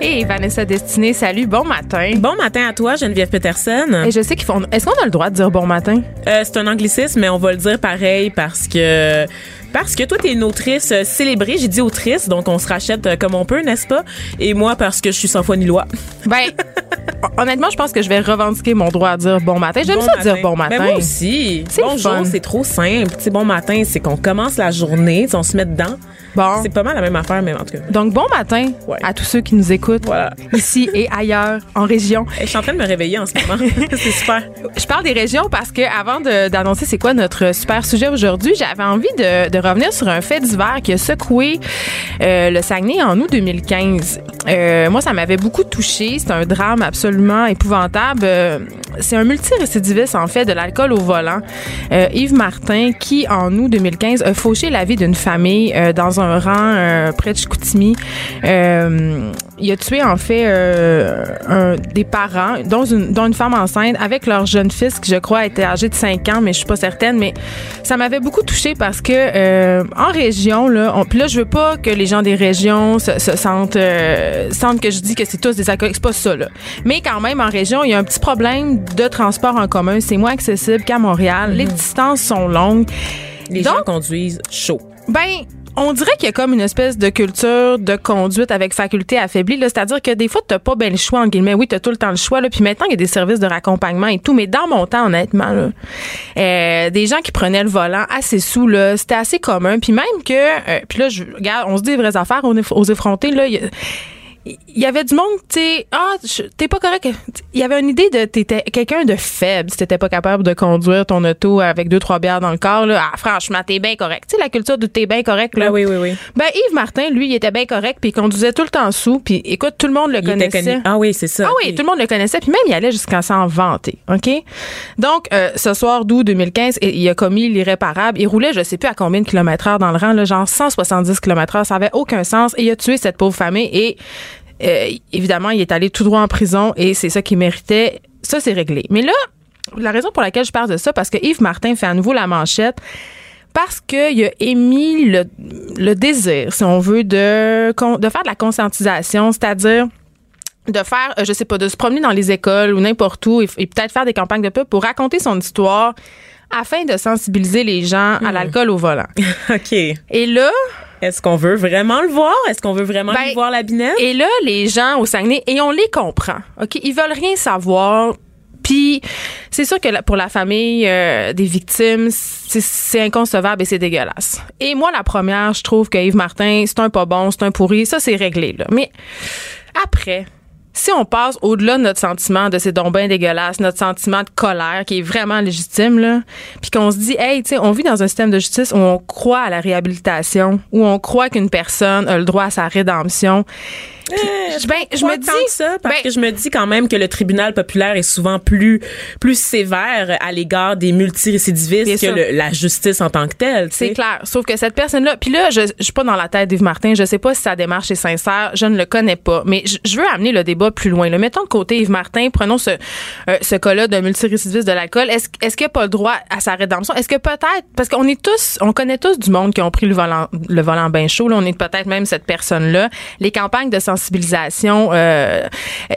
Hey Vanessa Destinée, salut, bon matin. Bon matin à toi, Geneviève Peterson. Et je sais qu'ils font. Est-ce qu'on a le droit de dire bon matin? Euh, c'est un anglicisme, mais on va le dire pareil parce que parce que toi, t'es une autrice euh, célébrée. J'ai dit autrice, donc on se rachète euh, comme on peut, n'est-ce pas? Et moi, parce que je suis sans foi ni loi. Ben, honnêtement, je pense que je vais revendiquer mon droit à dire bon matin. J'aime Bon ça dire bon matin. Ben, moi aussi. Bonjour, c'est trop simple. Tu sais, bon matin, c'est qu'on commence la journée, on se met dedans. Bon. C'est pas mal la même affaire, mais en tout cas. Donc, bon matin Ouais. à tous ceux qui nous écoutent, Voilà. ici et ailleurs, en région. Je suis en train de me réveiller en ce moment. c'est super. Je parle des régions parce que avant d'annoncer c'est quoi notre super sujet aujourd'hui, j'avais envie de, de revenir sur un fait divers qui a secoué euh, le Saguenay en août 2015. Euh, moi, ça m'avait beaucoup touché. C'est un drame absolument épouvantable. Euh, c'est un multirécidiviste, en fait, de l'alcool au volant. Yves Martin, qui, en août 2015, a fauché la vie d'une famille dans un rang euh, près de Chicoutimi. Euh, il a tué, en fait, euh, un, des parents, dont une, dont une femme enceinte, avec leur jeune fils, qui, je crois, était âgé de 5 ans, mais je suis pas certaine. Mais ça m'avait beaucoup touché parce que en région, là, on, puis là, je veux pas que les gens des régions se, se sentent, sentent que je dis que c'est tous des alcooliques. C'est pas ça, là. Mais quand même, en région, il y a un petit problème de transport en commun. C'est moins accessible qu'à Montréal. Les distances sont longues. Les Donc- gens conduisent chaud. Ben, on dirait qu'il y a comme une espèce de culture de conduite avec faculté affaiblie. C'est-à-dire que des fois, t'as pas ben le choix, en guillemets. Oui, t'as tout le temps le choix. Là. Puis maintenant, il y a des services de raccompagnement et tout. Mais dans mon temps, honnêtement, là, euh, des gens qui prenaient le volant assez sous, c'était assez commun. Puis même que... euh, puis là, je, regarde, on se dit des vraies affaires aux, aux effrontés. Là, il y avait du monde, tu sais, ah, t'es pas correct. Il y avait une idée de t'étais quelqu'un de faible si t'étais pas capable de conduire ton auto avec deux trois bières dans le corps là. Ah, franchement, t'es bien correct. Tu sais la culture de t'es bien correct là. Ben oui, oui, oui. Ben Yves Martin, lui, il était bien correct puis il conduisait tout le temps sous puis écoute, tout le monde le Il connaissait. Ah oui, c'est ça. Ah oui, tout le monde le connaissait, puis même il allait jusqu'à s'en vanter, OK? Donc, euh, ce soir d'août 2015, il a commis l'irréparable. Il roulait, je sais plus à combien de kilomètres heure dans le rang, là, genre 170 kilomètres heure, ça avait aucun sens, et il a tué cette pauvre famille, et euh, évidemment, il est allé tout droit en prison, et c'est ça qu'il méritait. Ça, c'est réglé. Mais là, la raison pour laquelle je parle de ça, parce que Yves Martin fait à nouveau la manchette, parce qu'il a émis le, le désir, si on veut, de, faire de la conscientisation, c'est-à-dire de faire, euh, je sais pas, de se promener dans les écoles ou n'importe où et, et peut-être faire des campagnes de pub pour raconter son histoire afin de sensibiliser les gens à l'alcool au volant. OK. Et là, Est-ce qu'on veut vraiment le voir? Est-ce qu'on veut vraiment Ben, lui voir la binette? et là, les gens au Saguenay, et on les comprend, OK? Ils veulent rien savoir. Puis, c'est sûr que pour la famille euh, des victimes, c'est- c'est inconcevable et c'est dégueulasse. Et moi, la première, je trouve que Yves Martin, c'est un pas bon, c'est un pourri. Ça, c'est réglé, là. Mais après, si on passe au-delà de notre sentiment de ces dons bien dégueulasses, notre sentiment de colère qui est vraiment légitime, là, puis qu'on se dit, hey, tu sais, on vit dans un système de justice où on croit à la réhabilitation, où on croit qu'une personne a le droit à sa rédemption. Puis, Euh, ben, je me dis ça parce ben, que je me dis quand même que le tribunal populaire est souvent plus plus sévère à l'égard des multirécidivistes que le- la justice en tant que telle. C'est clair. Sauf que cette personne-là, puis là, je, je suis pas dans la tête d'Yves Martin. Je sais pas si sa démarche est sincère. Je ne le connais pas. Mais je, je veux amener le débat plus loin. Le mettons de côté Yves Martin. Prenons ce, euh, ce cas-là d'un multirécidiviste de l'alcool. Est-ce, est-ce qu'il a pas le droit à sa rédemption? Est-ce que peut-être, parce qu'on est tous, on connaît tous du monde qui ont pris le volant, le volant bien chaud. Là, on est peut-être même cette personne-là. Les campagnes de sensibilisation, euh,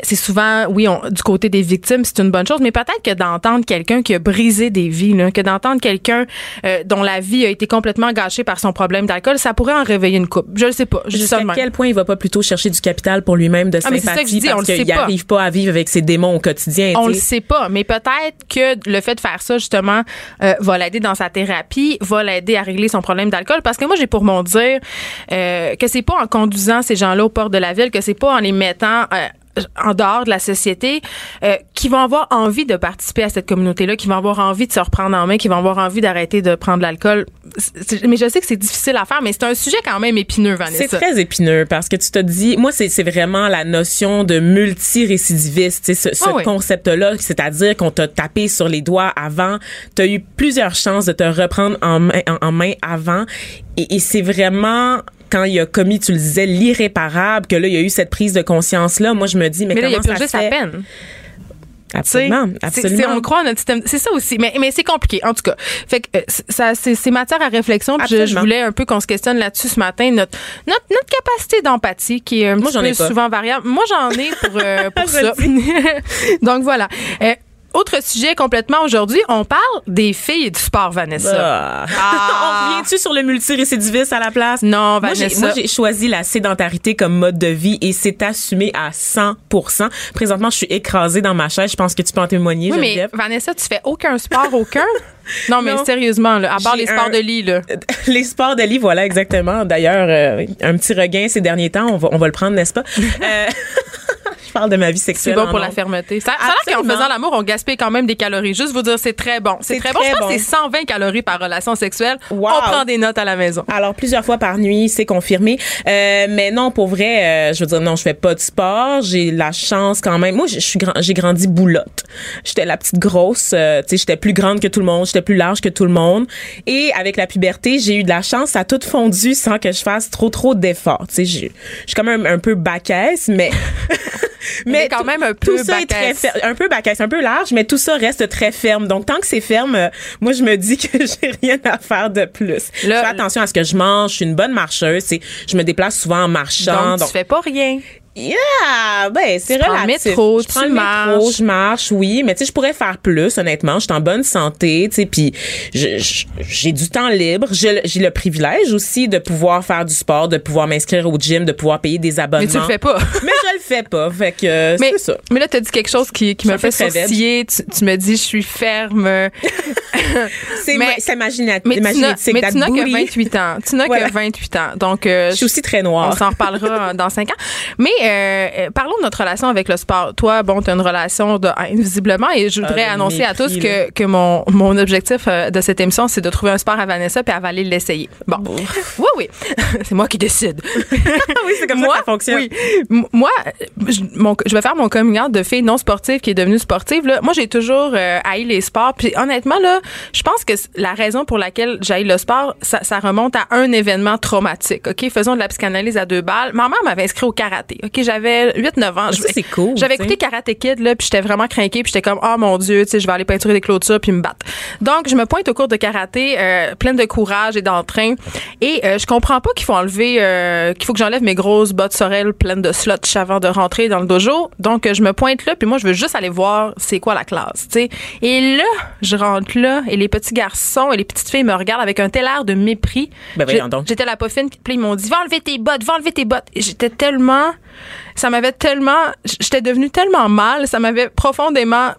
c'est souvent, oui, on- du côté des victimes, c'est une bonne chose, mais peut-être que d'entendre quelqu'un qui a brisé des vies, là, que d'entendre quelqu'un euh, dont la vie a été complètement gâchée par son problème d'alcool, ça pourrait en réveiller une coupe. Je le sais pas. Jusqu'à quel point il va pas plutôt chercher du capital pour lui-même de Ah, mais c'est ça que je sympathie dis, on parce le sait qu'il pas. n'arrive pas à vivre avec ses démons au quotidien. On tu le sait pas, mais peut-être que le fait de faire ça, justement, euh, va l'aider dans sa thérapie, va l'aider à régler son problème d'alcool. Parce que moi, j'ai pour mon dire euh, que c'est pas en conduisant ces gens-là au port de la ville, que c'est pas en les mettant euh, en dehors de la société, euh, qui vont avoir envie de participer à cette communauté-là, qui vont avoir envie de se reprendre en main, qui vont avoir envie d'arrêter de prendre de l'alcool. mais je sais que c'est difficile à faire, mais c'est un sujet quand même épineux, Vanessa. C'est très épineux parce que tu te dis, moi, c'est vraiment la notion de multirécidiviste, ce, ce Ah oui. concept-là, c'est-à-dire qu'on t'a tapé sur les doigts avant, tu as eu plusieurs chances de te reprendre en main, en, en main avant, et, et c'est vraiment quand il a commis, tu le disais, l'irréparable, que là, il y a eu cette prise de conscience-là. Moi, je me dis, mais, Mais là, il a comment ça sa se fait? peine. Absolument, absolument. c'est- on croit en notre système. C'est ça aussi. Mais, mais c'est compliqué, en tout cas. Fait que euh, c'est- ça, c'est, c'est matière à réflexion. Puis je, voulais un peu qu'on se questionne là-dessus ce matin. Notre, notre, notre capacité d'empathie qui est un Moi, petit j'en peu souvent variable. Moi, j'en ai pour, euh, pour ça. Donc voilà. Euh, autre sujet complètement aujourd'hui, on parle des filles du sport, Vanessa. Ah. Ah. on revient-tu sur le multirécidiviste à la place? Non, Vanessa. moi, j'ai choisi la sédentarité comme mode de vie et c'est assumé à 100% Présentement, je suis écrasée dans ma chaise. Je pense que tu peux en témoigner, oui, mais. Vanessa, tu fais aucun sport, aucun? Non, mais Non. sérieusement, là, à part les sports un- de lit, là. Les sports de lit, voilà, exactement. D'ailleurs, euh, un petit regain ces derniers temps, on va, on va le prendre, n'est-ce pas? Euh, je parle de ma vie C'est sexuelle. bon en pour la fermeté. Ça, ça a l'air qu'en faisant l'amour, on gaspille quand même des calories. Juste vous dire, c'est très bon. C'est C'est très, bon. Je pense que bon. c'est 120 calories par relation sexuelle. Wow. On prend des notes à la maison. Alors plusieurs fois par nuit, c'est confirmé. Euh, mais non, pour vrai, euh, je veux dire non, je fais pas de sport. J'ai la chance quand même. Moi, suis grand, j'ai grandi boulotte. J'étais la petite grosse. euh, tu sais, j'étais plus grande que tout le monde. J'étais plus large que tout le monde. Et avec la puberté, j'ai eu de la chance. Ça a tout fondu sans que je fasse trop trop d'efforts. Tu sais, je suis quand même un peu bacaisse, mais. Mais quand tout- même un peu tout ça est très un peu un peu large, mais tout ça reste très ferme. Donc tant que c'est ferme, euh, moi je me dis que j'ai rien à faire de plus. Je fais attention à ce que je mange. Je suis une bonne marcheuse. C'est, je me déplace souvent en marchant. Donc, tu fais pas rien. Yeah, ben c'est prends le relatif. métro, je prends tu le métro, je marche, oui, mais tu sais, je pourrais faire plus. Honnêtement, je suis en bonne santé, tu sais, puis j'ai du temps libre. J'ai le- privilège aussi de pouvoir faire du sport, de pouvoir m'inscrire au gym, de pouvoir payer des abonnements. Mais tu le fais pas. mais je le fais pas. Fait que euh, Mais, c'est ça. mais là, tu as dit quelque chose qui, qui me fait sourciller. Tu, tu me dis, je suis ferme. C'est Mais- ma- c'est imagina- Mais tu n'as imaginatique. mais that tu n'as que booty. 28 ans. Tu n'as Voilà. que 28 ans. Donc, euh, Je suis aussi très On noire. s'en reparlera dans cinq ans. Mais euh, euh, parlons de notre relation avec le sport. Toi, bon, tu as une relation de haine, visiblement, et je voudrais Ah, le annoncer à tous que, que mon, mon objectif euh, de cette émission, c'est de trouver un sport à Vanessa puis elle va aller l'essayer. Bon. Oui, oui. c'est moi qui décide. oui, c'est comme moi, ça que ça fonctionne. Oui. Moi, je, mon- je vais faire mon coming out de fille non sportive qui est devenue sportive. Là. Moi, j'ai toujours euh, haï les sports. Puis honnêtement, là, je pense que la raison pour laquelle j'haïs le sport, ça, ça remonte à un événement traumatique. OK? Faisons de la psychanalyse à deux balles. Ma mère m'avait inscrit au karaté. OK? J'avais 8-9 ans. Ça, c'est cool, J'avais écouté. Karate Kid, là, puis j'étais vraiment craquée, puis j'étais comme, oh mon Dieu, tu sais, je vais aller peinturer des clôtures puis me battre. Donc, je me pointe au cours de karaté, euh, pleine de courage et d'entrain. Et euh, je comprends pas qu'il faut enlever, euh, qu'il faut que j'enlève mes grosses bottes sorel pleines de slots avant de rentrer dans le dojo. Donc, je me pointe là, puis moi, je veux juste aller voir c'est quoi la classe, tu sais. Et là, je rentre là, et les petits garçons et les petites filles me regardent avec un tel air de mépris. Ben. J'étais la poffine, puis ils m'ont dit, va enlever tes bottes, va enlever tes bottes. J'étais tellement, ça m'avait tellement, j'étais devenue tellement mal, ça m'avait profondément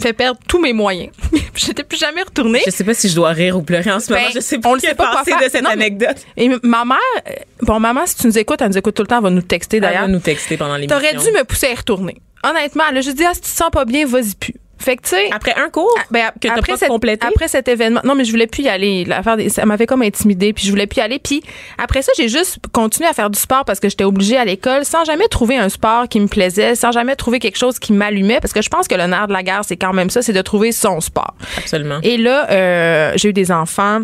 fait perdre tous mes moyens. J'étais plus jamais retournée. Je sais pas si je dois rire ou pleurer en ce moment. Ben, Je sais on pas le que sait pas quoi faire. de cette Non, anecdote. Et ma mère, euh, bon, maman, si tu nous écoutes, elle nous écoute tout le temps, elle va nous texter Elle va d'ailleurs. nous texter pendant l'émission. T'aurais dû me pousser à y retourner. Honnêtement, a juste dit, ah, si tu te sens pas bien, vas-y plus. Fait que, tu sais. Après un cours ben, que t'as pas complété? Après cet événement, non, mais je voulais plus y aller. L'affaire, des- ça m'avait comme intimidée, puis je voulais plus y aller. Puis après ça, j'ai juste continué à faire du sport parce que j'étais obligée à l'école, sans jamais trouver un sport qui me plaisait, sans jamais trouver quelque chose qui m'allumait, parce que je pense que le nerf de la guerre, c'est quand même ça, c'est de trouver son sport. Absolument. Et là, euh, j'ai eu des enfants.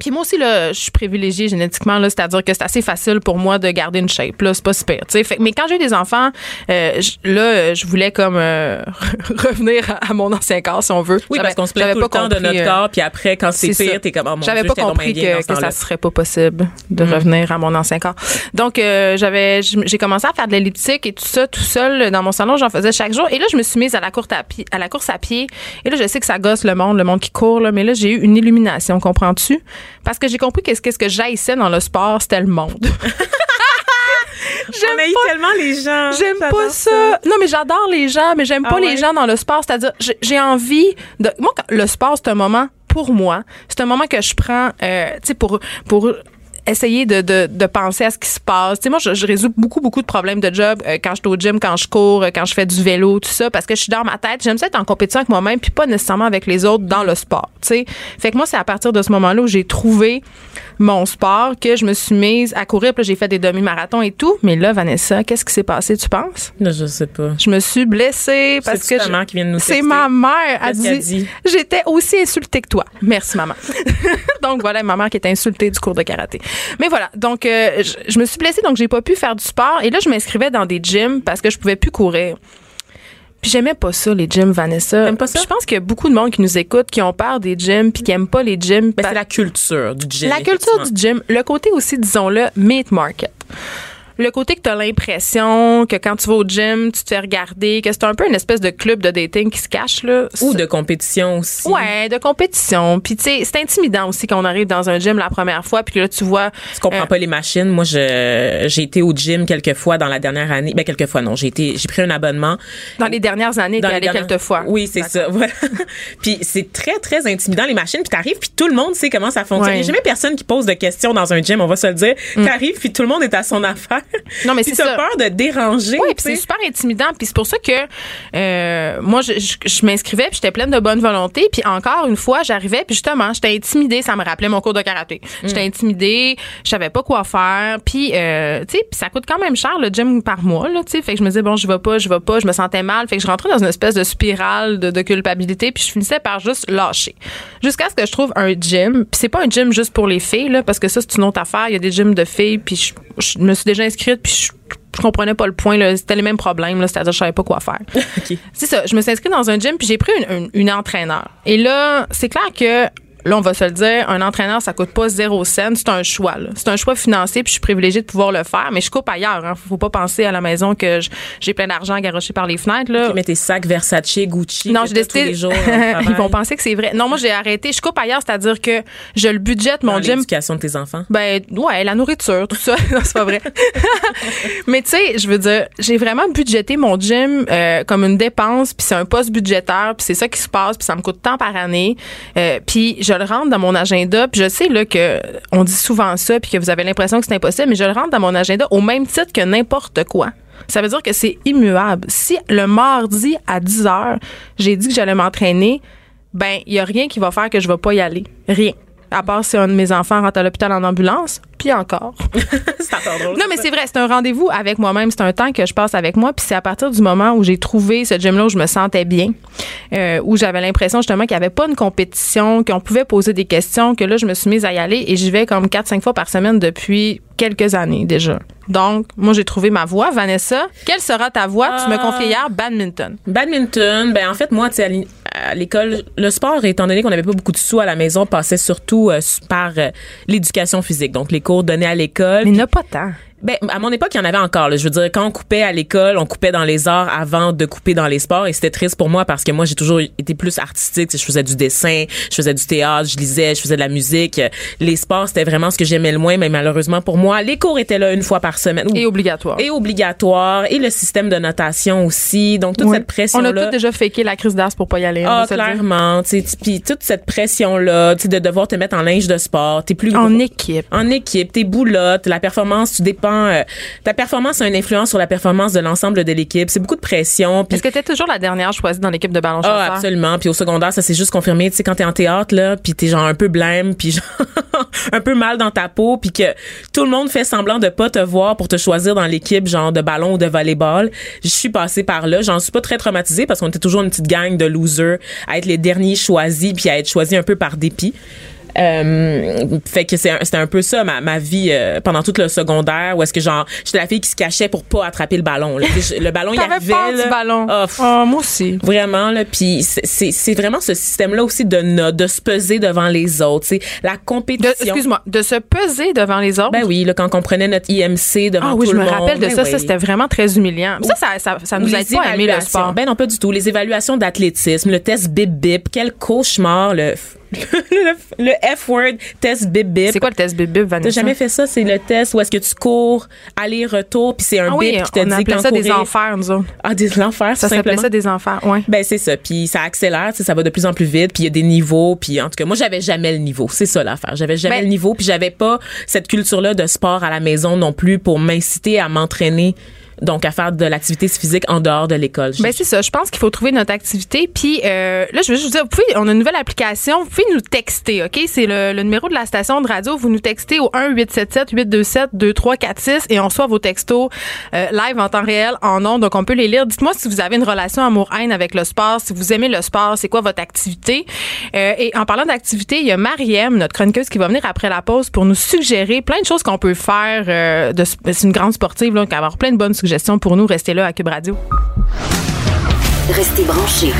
Puis moi aussi, là, je suis privilégiée génétiquement, là, c'est-à-dire que c'est assez facile pour moi de garder une shape, là, c'est pas super, tu sais. Mais quand j'ai eu des enfants, euh, je- là, je voulais comme euh, revenir à, à mon ancien corps, si on veut. Oui, parce qu'on se plaint tout le pas temps de notre euh, corps, puis après, quand c'est pire, t'es comme, oh mon j'avais pas compris que, que ça serait pas possible de Mm. revenir à mon ancien corps. Donc euh, j'avais j'ai commencé à faire de l'elliptique et tout ça tout seul dans mon salon, j'en faisais chaque jour et là je me suis mise à la course à pied à la course à pied et là je sais que ça gosse le monde, le monde qui court là, mais là j'ai eu une illumination, comprends-tu? Parce que j'ai compris qu'est-ce qu'est-ce que j'haïssais dans le sport, c'était le monde. On haït tellement les gens. J'aime pas ça. Non, mais j'adore les gens, mais j'aime Ah pas ouais? les gens dans le sport. C'est-à-dire, j'ai- j'ai envie de. Moi, quand- le sport, c'est un moment pour moi. C'est un moment que je prends, euh, tu sais, pour pour essayer de, de, de penser à ce qui se passe. Tu sais, moi, je, je résous beaucoup, beaucoup de problèmes de job euh, quand je suis au gym, quand je cours, euh, quand je fais du vélo, tout ça, parce que je suis dans ma tête. J'aime ça être en compétition avec moi-même, puis pas nécessairement avec les autres dans le sport. Tu sais, fait que moi, c'est à partir de ce moment-là où j'ai trouvé mon sport que je me suis mise à courir. Puis j'ai fait des demi-marathons et tout. Mais là, Vanessa, qu'est-ce qui s'est passé, tu penses? Non, je sais pas. Je me suis blessée parce C'est que. mère qui vient de nous C'est ma mère. Elle dit, dit? J'étais aussi insultée que toi. Merci, maman. donc, voilà, ma mère qui était insultée du cours de karaté. Mais voilà. Donc, euh, je, je me suis blessée, donc j'ai pas pu faire du sport. Et là, je m'inscrivais dans des gyms parce que je pouvais plus courir. Puis j'aimais pas ça, les gyms, Vanessa. Pas ça? Je pense qu'il y a beaucoup de monde qui nous écoute, qui ont peur des gyms, puis qui aiment pas les gyms. Ben, Pa- c'est la culture du gym. la culture du gym, le côté aussi, disons-le, meat market. Le côté que tu as l'impression que quand tu vas au gym, tu te fais regarder, que c'est un peu une espèce de club de dating qui se cache là. Ou de compétition aussi. Ouais, de compétition. Puis tu sais, c'est intimidant aussi quand on arrive dans un gym la première fois puis que là tu vois Tu comprends euh, pas les machines. Moi, je j'ai été au gym quelques fois dans la dernière année. Ben quelques fois non, j'ai été j'ai pris un abonnement. dans les dernières années, les allé dernières- quelques fois. Oui, c'est ça. Voilà. puis c'est très très intimidant les machines. Puis t'arrives puis tout le monde sait comment ça fonctionne. Ouais. Mm. Il y a jamais personne qui pose de questions dans un gym. On va se le dire. T'arrives puis tout le monde est à son affaire. Non, mais c'est ça. peur de déranger. Oui, puis c'est super intimidant. Puis c'est pour ça que euh, moi, je, je, je m'inscrivais, puis j'étais pleine de bonne volonté. Puis encore une fois, j'arrivais, puis justement, j'étais intimidée. Ça me rappelait mon cours de karaté. J'étais intimidée, je savais pas quoi faire. Puis, euh, tu sais, puis ça coûte quand même cher le gym par mois, là, tu sais. Fait que je me disais, bon, je vais pas, je vais pas, je me sentais mal. Fait que je rentrais dans une espèce de spirale de, de culpabilité, puis je finissais par juste lâcher. Jusqu'à ce que je trouve un gym. Puis c'est pas un gym juste pour les filles, là, parce que ça, c'est une autre affaire. Il y a des gyms de filles, puis je, je me suis déjà inscrite, puis je je comprenais pas le point là, c'était les mêmes problèmes là, c'est-à-dire je savais pas quoi faire. C'est ça, je me suis inscrite dans un gym puis j'ai pris une, une, une entraîneur. Et là, c'est clair que Là, on va se le dire, un entraîneur, ça coûte pas zéro cent. C'est un choix. C'est un choix financier, puis je suis privilégiée de pouvoir le faire. Mais je coupe ailleurs. Hein. Faut pas penser à la maison que j'ai plein d'argent garoché par les fenêtres. Là. Tu mets tes sacs Versace, Gucci. Non, j'ai décidé. tous les jours. Ils vont penser que c'est vrai. Non, moi, j'ai arrêté. Je coupe ailleurs, c'est-à-dire que je le budgète, mon Dans gym, l'éducation de tes enfants. ben ouais, la nourriture, tout ça, non, c'est pas vrai. Mais tu sais, je veux dire, j'ai vraiment budgété mon gym euh, comme une dépense, puis c'est un poste budgétaire, puis c'est ça qui se passe, puis ça me coûte tant par année. Euh, puis je le rentre dans mon agenda, puis je sais là que on dit souvent ça, puis que vous avez l'impression que c'est impossible, mais je le rentre dans mon agenda au même titre que n'importe quoi. Ça veut dire que c'est immuable. Si le mardi à 10 heures, j'ai dit que j'allais m'entraîner, ben il y a rien qui va faire que je vais pas y aller. Rien. À part si un de mes enfants rentre à l'hôpital en ambulance, puis encore. c'est encore drôle. Non, mais c'est vrai, c'est un rendez-vous avec moi-même. C'est un temps que je passe avec moi. Puis c'est à partir du moment où j'ai trouvé ce gym-là où je me sentais bien, euh, où j'avais l'impression justement qu'il n'y avait pas une compétition, qu'on pouvait poser des questions, que là, je me suis mise à y aller et j'y vais comme 4-5 fois par semaine depuis quelques années déjà. Donc, moi, j'ai trouvé ma voie. Vanessa, quelle sera ta voie? Tu me Ah. confiais hier badminton. Badminton, ben en fait moi, tu sais, à l'école, le sport, étant donné qu'on n'avait pas beaucoup de sous à la maison, passait surtout euh, par euh, l'éducation physique, donc les cours donnés à l'école. Mais il n'y en a pas tant. Ben, à mon époque, il y en avait encore. là. Je veux dire, quand on coupait à l'école, on coupait dans les arts avant de couper dans les sports. Et c'était triste pour moi parce que moi, j'ai toujours été plus artistique. Je faisais du dessin, je faisais du théâtre, je lisais, je faisais de la musique. Les sports, c'était vraiment ce que j'aimais le moins. Mais malheureusement pour moi, les cours étaient là une fois par semaine. Et obligatoire. Et obligatoire. Et le système de notation aussi. Donc, toute cette On pression-là. a tous déjà faké la crise d'as pour pas y aller. on Ah, clairement. Puis toute cette pression-là, tu sais, de devoir te mettre en linge de sport. T'es plus En gros- équipe. en équipe, tes boulottes, la performance, tu dépends. Euh, ta performance a une influence sur la performance de l'ensemble de l'équipe. C'est beaucoup de pression. Puis Est-ce que tu toujours la dernière choisie dans l'équipe de ballon ah, chasseur? absolument. Puis au secondaire, ça s'est juste confirmé. Tu sais, quand t'es en théâtre là, puis t'es genre un peu blême, puis genre un peu mal dans ta peau, puis que tout le monde fait semblant de pas te voir pour te choisir dans l'équipe genre de ballon ou de volleyball. Je suis passée par là. J'en suis pas très traumatisée parce qu'on était toujours une petite gang de losers à être les derniers choisis puis à être choisis un peu par dépit. Euh, fait que un- c'était un peu ça ma, ma vie euh, pendant tout le secondaire où est-ce que genre j'étais la fille qui se cachait pour pas attraper le ballon là. Je- le ballon il arrivait peur là. du ballon. Ah, pff, Ah, moi aussi. Vraiment là, puis c'est- vraiment ce système là aussi de de se peser devant les autres, c'est la compétition. Excuse-moi, de se peser devant les autres? Ben oui, là quand on prenait notre IMC devant Ah oui, tout je le me monde. rappelle de ben ça. oui. Ça, c'était vraiment très humiliant. Ça, ça, ça, ça Ou nous les aide pas le sport. Ben non, pas du tout. Les évaluations d'athlétisme, le test bip bip, quel cauchemar le le, F-word, test bip bip. C'est quoi le test bip bip, T'as Vanessa? jamais fait ça? C'est le test où est-ce que tu cours, aller-retour, puis c'est un Ah oui, bip qui te on dit quand ça des courir. enfers, nous autres. Ah, des l'enfer, Ça s'appelait ça des enfers, ouais. Ben c'est ça, puis ça accélère, ça va de plus en plus vite, puis il y a des niveaux, puis en tout cas moi j'avais jamais le niveau, c'est ça l'affaire, j'avais jamais Ben- le niveau, puis j'avais pas cette culture là de sport à la maison non plus pour m'inciter à m'entraîner donc à faire de l'activité physique en dehors de l'école. Ben c'est ça. Je pense qu'il faut trouver notre activité. Puis euh, là, je veux juste vous dire, vous pouvez, on a une nouvelle application. Vous pouvez nous texter, ok? C'est le, le numéro de la station de radio. Vous nous textez au 1 877 827 2346 et on reçoit vos textos euh, live en temps réel en ondes. Donc on peut les lire. Dites-moi si vous avez une relation amour-haine avec le sport, si vous aimez le sport, c'est quoi votre activité? Euh, Et en parlant d'activité, il y a Mariem, notre chroniqueuse, qui va venir après la pause pour nous suggérer plein de choses qu'on peut faire. euh, de, c'est une grande sportive, va avoir plein de bonnes suggestions pour nous. Restez là à Cube Radio. Restez branchés.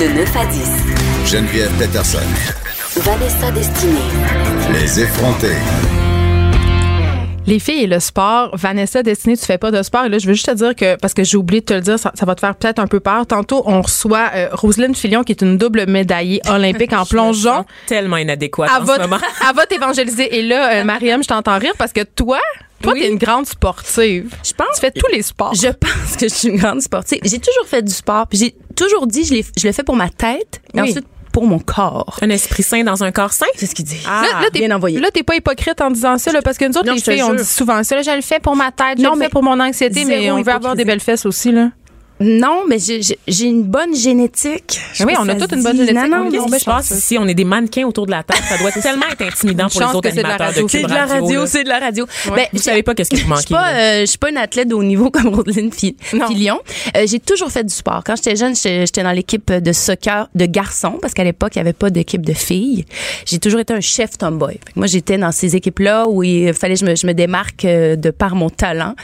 De 9 à 10. Geneviève Peterson. Vanessa Destinée. Les effrontés. Les filles et le sport. Vanessa, Destinée, tu fais pas de sport. Et là, je veux juste te dire que, parce que j'ai oublié de te le dire, ça, ça va te faire peut-être un peu peur. Tantôt, on reçoit euh, Roselyne Filion, qui est une double médaillée olympique en plongeon. sens tellement inadéquate Elle en va, ce moment. t'évangéliser. Et là, euh, Mariam, je t'entends rire parce que toi, toi, Oui. t'es une grande sportive. Je pense Tu fais tous les sports. Je pense que je suis une grande sportive. J'ai toujours fait du sport. puis J'ai toujours dit je, l'ai- je le fais pour ma tête et Oui. ensuite pour mon corps. Un esprit sain dans un corps sain? C'est ce qu'il dit. Ah, là, là, t'es, bien envoyé. là, t'es pas hypocrite en disant ça, là, parce que nous autres, Non, les je filles, on dit souvent ça. Là, je le fais pour ma tête, je Non, le fais mais pour mon anxiété, mais on veut avoir des belles fesses aussi, là. Non, mais j'ai- une bonne génétique. Je Oui, on a toute une bonne génétique. Non, non, On est Qu'est-ce non. qui se passe ici? On est des mannequins autour de la table? Ça doit tellement être intimidant pour les autres que c'est de la animateurs radio. de C'est de la radio, c'est de la radio. Ben, Vous savez pas qu'est-ce qui vous Je pas, euh, je suis pas une athlète de haut niveau comme Roselyne. Filion. Euh, j'ai toujours fait du sport. Quand j'étais jeune, j'étais dans l'équipe de soccer de garçons parce qu'à l'époque, il y avait pas d'équipe de filles. J'ai toujours été un chef tomboy. Moi, j'étais dans ces équipes-là où il fallait que je me, je démarque euh, de par mon talent.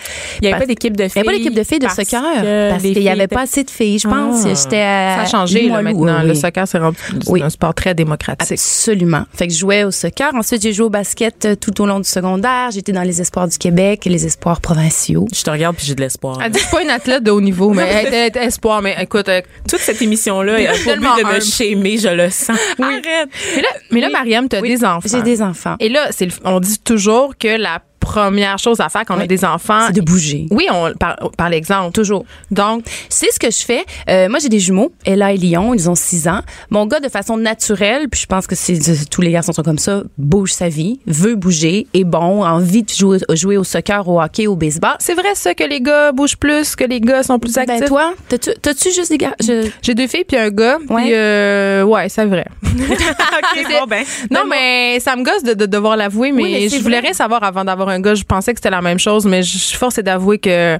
Il n'y avait pas d'équipe de Il filles. n'y avait pas d'équipe de filles de soccer parce qu'il n'y avait pas assez de filles, je pense. Ah. J'étais à Ça a changé là, maintenant. oui, Le soccer, c'est rendu Oui. un sport très démocratique. Absolument. Fait que je jouais au soccer. Ensuite, j'ai joué au basket euh, tout au long du secondaire. J'étais dans les espoirs du Québec, les espoirs provinciaux. Je te regarde puis j'ai de l'espoir. Elle c'est pas une athlète de haut niveau, mais elle elle est espoir. Mais écoute, euh, Toute cette émission-là pour but Tellement de me shamer, je le sens. Arrête. mais là, mais là Mariam, t'as des enfants. J'ai des enfants. Et là, c'est on dit toujours que la première chose à faire quand on a Oui. des enfants, C'est de bouger. oui, on par, par l'exemple. Toujours. Donc, C'est ce que je fais. Euh, moi, j'ai des jumeaux, Ella et Lyon. Ils ont 6 ans. Mon gars, de façon naturelle, puis je pense que c'est tous les garçons sont comme ça, bouge sa vie, veut bouger, est bon, a envie de jouer, jouer au soccer, au hockey, au baseball. c'est vrai ça que les gars bougent plus, que les gars sont plus actifs. Ben toi, t'as-tu juste des gars? Je- J'ai deux filles puis un gars. Ouais. Puis euh, ouais, c'est vrai. OK, bon, ben. Non, mais ça me gosse de, de devoir l'avouer, mais, Oui, je voulais rien savoir avant d'avoir un gars. Je pensais que c'était la même chose, mais je suis forcée d'avouer que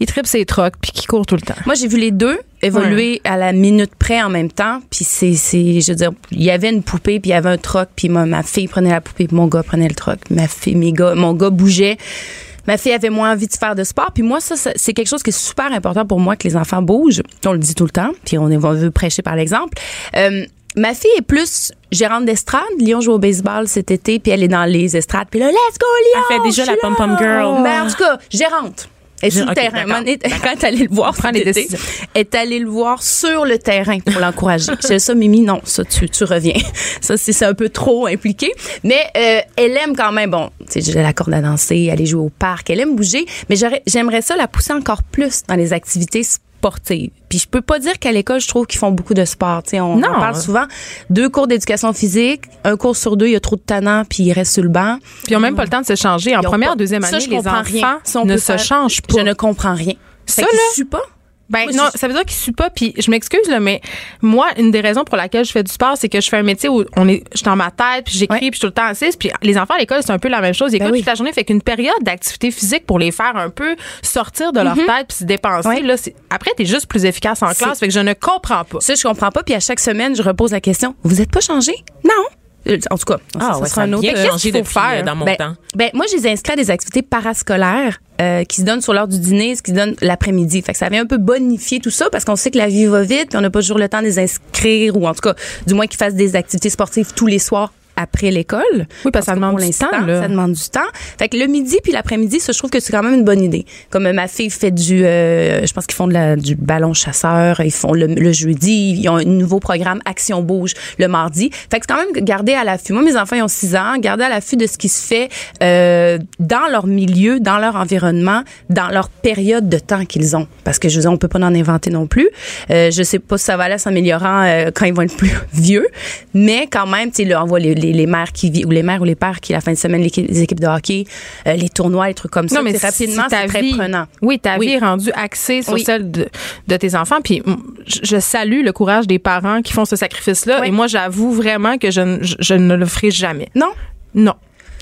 il tripe ses trocs puis qu'il court tout le temps. Moi, j'ai vu les deux évoluer à la minute près en même temps. Puis c'est, c'est, je veux dire, il y avait une poupée, puis il y avait un troc, puis ma, ma fille prenait la poupée, puis mon gars prenait le troc. Ma fille, mes gars, mon gars bougeait. Ma fille avait moins envie de faire de sport. Puis moi, ça, ça, c'est quelque chose qui est super important pour moi, que les enfants bougent. On le dit tout le temps, puis on, est, on veut prêcher par l'exemple. Euh, ma fille est plus gérante d'estrade. Lyon joue au baseball cet été, puis elle est dans les estrades. Puis là, let's go, Lyon! Elle fait déjà la pom-pom girl. Ben, en tout cas, gérante. Elle est sur le terrain. Quand elle est allée le voir, Prends les décisions. est allée le voir sur le terrain pour l'encourager. Dit ça, Mimi, non, ça, tu, tu reviens. Ça, c'est c'est un peu trop impliqué. Mais euh, elle aime quand même, bon, tu sais, je l'accorde à danser, aller jouer au parc, elle aime bouger, mais j'aimerais ça la pousser encore plus dans les activités sportives. Puis je peux pas dire qu'à l'école, je trouve qu'ils font beaucoup de sport. On Non. en parle souvent. Deux cours d'éducation physique, un cours sur deux, il y a trop de tannants, puis ils restent sur le banc. Puis ils ont même pas le temps de se changer. En première, pas- deuxième année, je les enfants rien. Si ne se faire- changent pas. Je ne comprends rien. Ça, là, pas? Ben Moi, non, ça veut dire qu'il suit pas. Puis je m'excuse là, mais moi, une des raisons pour laquelle je fais du sport, c'est que je fais un métier où on est, je suis dans ma tête, puis j'écris, Ouais. puis je suis tout le temps assise. Puis les enfants à l'école, c'est un peu la même chose. Ils écoutent oui. toute la journée, fait qu'une période d'activité physique pour les faire un peu sortir de leur tête puis se dépenser. Ouais. Là, après, t'es juste plus efficace en classe. Fait que je ne comprends pas. Ça, je comprends pas. Puis à chaque semaine, je repose la question Vous êtes pas changé? Non. Euh, En tout cas, ça, ça Ah ouais, sera ça un a autre. bien Qu'est-ce qu'il faut depuis faire? euh, dans mon ben, temps? ben, moi, je les inscris à des activités parascolaires euh, qui se donnent sur l'heure du dîner, ce qui se donne l'après-midi. Fait que ça vient un peu bonifier tout ça parce qu'on sait que la vie va vite, puis on n'a pas toujours le temps de les inscrire ou en tout cas, du moins qu'ils fassent des activités sportives tous les soirs après l'école. Oui, parce que ça demande pour du l'instant, temps, là. Ça demande du temps. Fait que le midi puis l'après-midi, ça, je trouve que c'est quand même une bonne idée. Comme euh, ma fille fait du, euh, je pense qu'ils font de la, du ballon chasseur, ils font le, le jeudi, ils ont un nouveau programme Action Bouge le mardi. Fait que c'est quand même garder à l'affût. Moi, mes enfants, ils ont 6 ans, garder à l'affût de ce qui se fait euh, dans leur milieu, dans leur environnement, dans leur période de temps qu'ils ont. Parce que je veux on peut pas en inventer non plus. Euh, je sais pas si ça va aller s'améliorant euh, quand ils vont être plus vieux, mais quand même, tu sais, là, on voit les, les, les mères qui vivent, ou les mères ou les pères qui, la fin de semaine, les, les équipes de hockey, euh, les tournois, les trucs comme ça. Non, mais si- rapidement, si c'est très vie- prenant. Oui, ta Oui. vie est rendue axée sur Oui. celle de, de tes enfants. Puis je, salue le courage des parents qui font ce sacrifice-là. Oui. Et moi, j'avoue vraiment que je, ne- je, je ne le ferai jamais. Non? Non.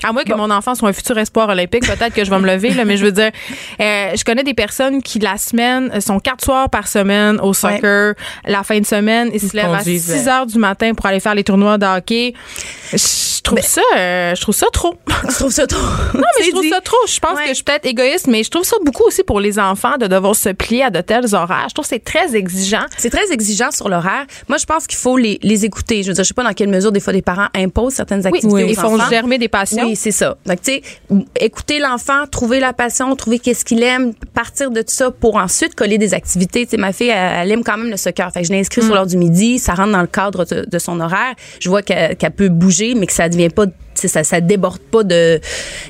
À moins que mon enfant soit un futur espoir olympique, peut-être que je vais me lever, là, mais je veux dire, euh, je connais des personnes qui, la semaine, euh, sont quatre soirs par semaine au soccer, la fin de semaine, ils se lèvent à conduisent, 6 heures du matin pour aller faire les tournois de hockey. Je trouve ça, euh, je trouve ça trop. Je trouve ça trop. Non, mais je trouve ça trop. Je pense Ouais. que je suis peut-être égoïste, mais je trouve ça beaucoup aussi pour les enfants de devoir se plier à de tels horaires. Je trouve que c'est très exigeant. C'est très exigeant sur l'horaire. Moi, je pense qu'il faut les, les écouter. Je veux dire, je sais pas dans quelle mesure des fois des parents imposent certaines activités aux ils font germer des passions. Oui, c'est ça. Donc, tu sais, écouter l'enfant, trouver la passion, trouver qu'est-ce qu'il aime, partir de tout ça pour ensuite coller des activités. Tu sais, ma fille, elle, elle aime quand même le soccer. Fait que je l'ai inscrit Mm. sur l'heure du midi. Ça rentre dans le cadre de, de son horaire. Je vois qu'elle peut bouger, mais que ça devient pas, ça, ça déborde pas de,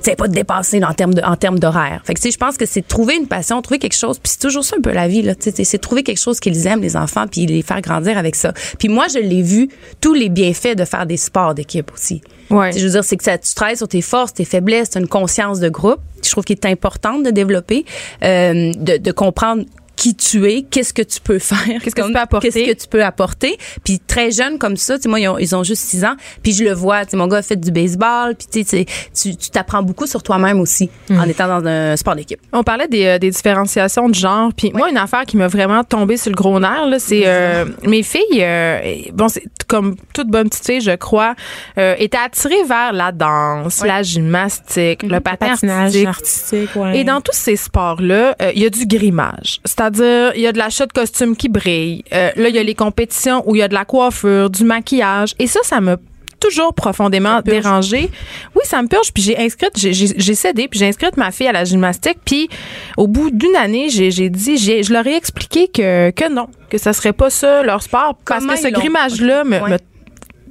c'est pas de dépasser en termes de, en termes d'horaire. Fait que, tu sais, je pense que c'est trouver une passion, trouver quelque chose. Puis c'est toujours ça un peu la vie, là. C'est trouver quelque chose qu'ils aiment, les enfants, puis les faire grandir avec ça. Puis moi, je l'ai vu, tous les bienfaits de faire des sports d'équipe aussi. Ouais. Je veux dire, c'est que ça, tu travailles sur tes forces, tes faiblesses, as une conscience de groupe. Je trouve qu'il est important de développer, euh, de, de comprendre qui tu es, qu'est-ce que tu peux faire, Qu'est-ce que tu peux apporter? qu'est-ce que tu peux apporter. Puis très jeune comme ça, tu sais, moi ils ont, ils ont juste 6 ans, puis je le vois, tu sais, mon gars a fait du baseball, puis tu sais, tu tu t'apprends beaucoup sur toi-même aussi Mm. en étant dans un sport d'équipe. On parlait des, euh, des différenciations de genre. Puis moi, une affaire qui m'a vraiment tombé sur le gros nerf, là, c'est euh, mes filles, euh, bon, c'est comme toute bonne petite fille, je crois, euh, étaient attirées vers la danse, la gymnastique, le patin artistique. artistique, ouais. Et dans tous ces sports-là, euh, il y a du grimage. C'est-à-dire, il y a de l'achat de costumes qui brille. Euh, là, il y a les compétitions où il y a de la coiffure, du maquillage. Et ça, ça m'a toujours profondément dérangée. Oui, ça me purge. Puis j'ai inscrite, j'ai- cédé, puis j'ai inscrite ma fille à la gymnastique. Puis au bout d'une année, j'ai dit, je leur ai expliqué que, que non, que ça serait pas ça leur sport. Parce que ce grimage-là, me, me-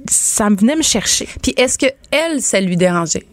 ça me venait me chercher. Puis est-ce que elle, ça lui dérangeait?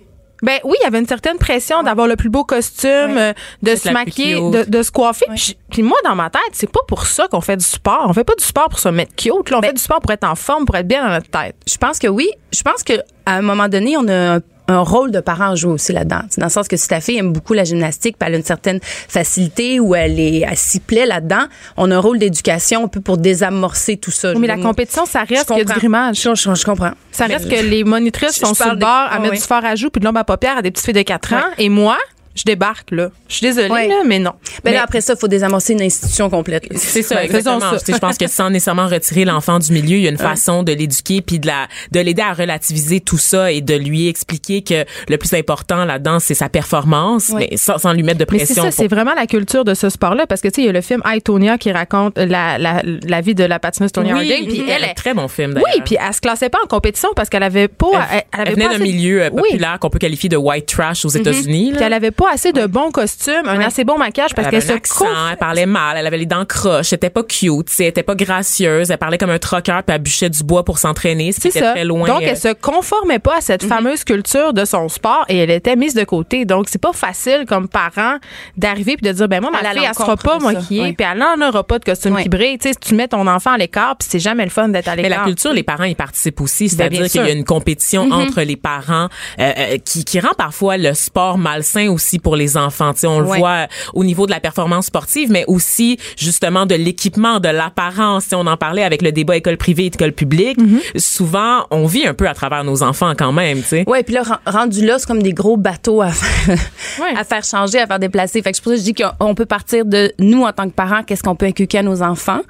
Ben oui, il y avait une certaine pression d'avoir le plus beau costume, euh, de se maquiller, de, de se coiffer. Puis- Puis moi, dans ma tête, c'est pas pour ça qu'on fait du sport. On fait pas du sport pour se mettre cute. Là, on Ben- fait du sport pour être en forme, pour être bien dans notre tête. Je pense que oui. Je pense que à un moment donné, on a un, rôle de parent à jouer aussi là-dedans. Dans le sens que si ta fille aime beaucoup la gymnastique, puis elle a une certaine facilité ou elle est elle s'y plaît là-dedans, on a un rôle d'éducation un peu pour désamorcer tout ça. Oui, mais la compétition, ça reste a du grimage. Je, je- je comprends. Ça reste que les monitrices sont sur le bord à ah mettre oui. du fort à joue puis de l'ombre à paupières à des petites filles de 4 ans. Et moi, je débarque, là. Je suis désolée, Ouais. là, mais non. Ben Mais- là, après ça, il faut désamorcer une institution complète. là. C'est ça, exactement. ça. Tu sais, Je pense que sans nécessairement retirer l'enfant du milieu, il y a une façon de l'éduquer puis de la de l'aider à relativiser tout ça et de lui expliquer que le plus important là-dedans c'est sa performance, Ouais. mais sans, sans lui mettre de Mais c'est pression. ça, pour- c'est vraiment la culture de ce sport-là parce que tu sais, il y a le film I, Tonya qui raconte la, la, la vie de la patineuse Tonya oui, Harding. Puis elle, est- très bon film d'ailleurs. oui, puis elle se classait pas en compétition parce qu'elle avait pas, elle, elle avait Elle venait d'un assez- milieu euh, Oui. populaire qu'on peut qualifier de white trash aux États-Unis. là. Puis elle avait pas assez de bons costumes, un assez bon maquillage parce elle qu'elle se accent, elle parlait mal, elle avait les dents croches, elle était pas cute, elle était pas gracieuse, elle parlait comme un troqueur puis elle bûchait du bois pour s'entraîner, ce qui C'est était ça. très loin. Donc, euh, elle se conformait pas à cette fameuse culture de son sport et elle était mise de côté. Donc, c'est pas facile comme parent d'arriver puis de dire, ben moi, ma fille, elle sera pas maquillée puis elle n'en aura pas de costume qui brille. Tu sais, tu mets ton enfant à l'écart puis c'est jamais le fun d'être à Mais l'écart. la culture, les parents y participent aussi, c'est-à-dire bien qu'il y a une compétition entre les parents euh, euh, qui, qui rend parfois le sport malsain aussi pour les enfants. Tu sais, on le Ouais. voit euh, au niveau de la performance sportive, mais aussi justement de l'équipement, de l'apparence. Sais, On en parlait avec le débat école privée, école publique. Souvent, on vit un peu à travers nos enfants quand même. Ouais, puis là, ren- rendu là, c'est comme des gros bateaux à faire, Ouais. à faire changer, à faire déplacer. Fait que c'est pour ça que je dis qu'on peut partir de nous en tant que parents, qu'est-ce qu'on peut inculquer à nos enfants.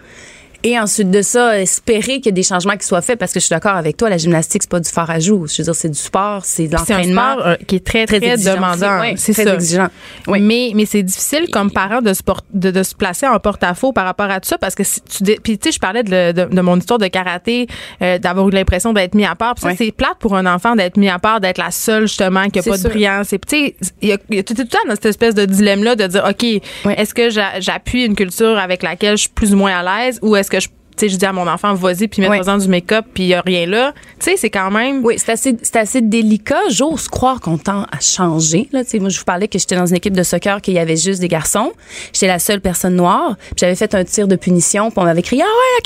Et ensuite de ça, espérer qu'il y ait des changements qui soient faits parce que je suis d'accord avec toi, la gymnastique, c'est pas du fort à jouer. Je veux dire, c'est du sport, c'est de C'est un l'entraînement. sport euh, qui est très, très, exigeant. demandant. Oui, c'est très ça. exigeant. Oui. Mais, mais c'est difficile comme parent de se, por- de, de se placer en porte-à-faux par rapport à tout ça parce que si tu dé- puis tu sais je parlais de, de, de mon histoire de karaté euh, d'avoir eu l'impression d'être mis à part Puis ça Ouais. c'est plate pour un enfant d'être mis à part d'être la seule justement qui a C'est pas de brillance tu sais il y a, y a tout, tout le temps dans cette espèce de dilemme là de dire OK est-ce que j'a- j'appuie une culture avec laquelle je suis plus ou moins à l'aise ou est-ce tu sais je dis à mon enfant vas-y puis mets-toi en du make-up puis il y a rien là tu sais c'est quand même Oui, c'est assez, c'est assez délicat. J'ose croire qu'on tend à changer. Là, Tu sais, moi, je vous parlais que j'étais dans une équipe de soccer qu'il y avait juste des garçons. J'étais la seule personne noire. Puis J'avais fait un tir de punition. Puis on m'avait crié ah ouais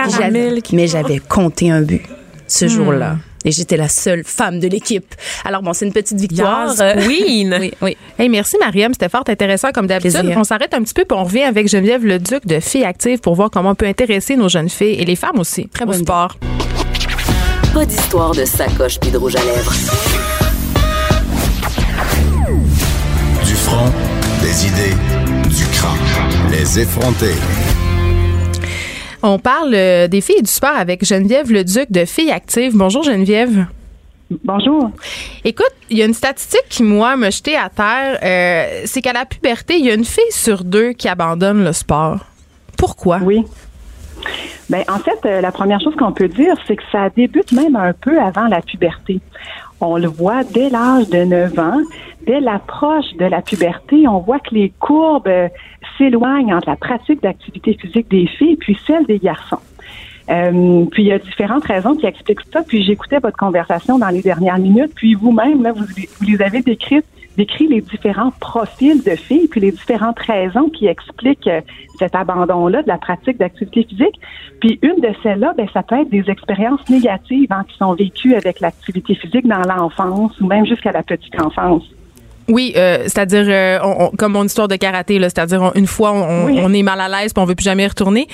la caramel. Caramel. Mais j'avais compté un but ce jour-là. Et j'étais la seule femme de l'équipe. Alors bon, c'est une petite victoire. Yes, Euh, queen. oui, oui. Hey, merci Mariam, c'était fort intéressant comme d'habitude. On s'arrête un petit peu puis on revient avec Geneviève Leduc de Filles Actives pour voir comment on peut intéresser nos jeunes filles et les femmes aussi Très au bonne sport. Pas d'histoire de sacoche puis de rouge à lèvres. Du front, des idées, du crâne. Les effronter. On parle euh, des filles et du sport avec Geneviève Leduc de Filles Actives. Bonjour Geneviève. Bonjour. Écoute, il y a une statistique qui, moi, m'a jeté à terre. euh, c'est qu'à la puberté, il y a une fille sur deux qui abandonne le sport. Pourquoi? Oui. Ben, en fait, euh, la première chose qu'on peut dire, c'est que ça débute même un peu avant la puberté. On le voit dès l'âge de 9 ans, dès l'approche de la puberté, on voit que les courbes s'éloignent entre la pratique d'activité physique des filles puis celle des garçons. Euh, puis il y a différentes raisons qui expliquent ça. Puis j'écoutais votre conversation dans les dernières minutes. Puis vous-même, là, vous, vous les avez décrites, décrit les différents profils de filles, puis les différentes raisons qui expliquent euh, cet abandon-là de la pratique d'activité physique. Puis une de celles-là, ben, ça peut être des expériences négatives hein, qui sont vécues avec l'activité physique dans l'enfance ou même jusqu'à la petite enfance. Oui, euh, c'est-à-dire euh, on- on- comme mon histoire de karaté, là, c'est-à-dire on- une fois on, Oui. on est mal à l'aise puis on veut plus jamais y retourner.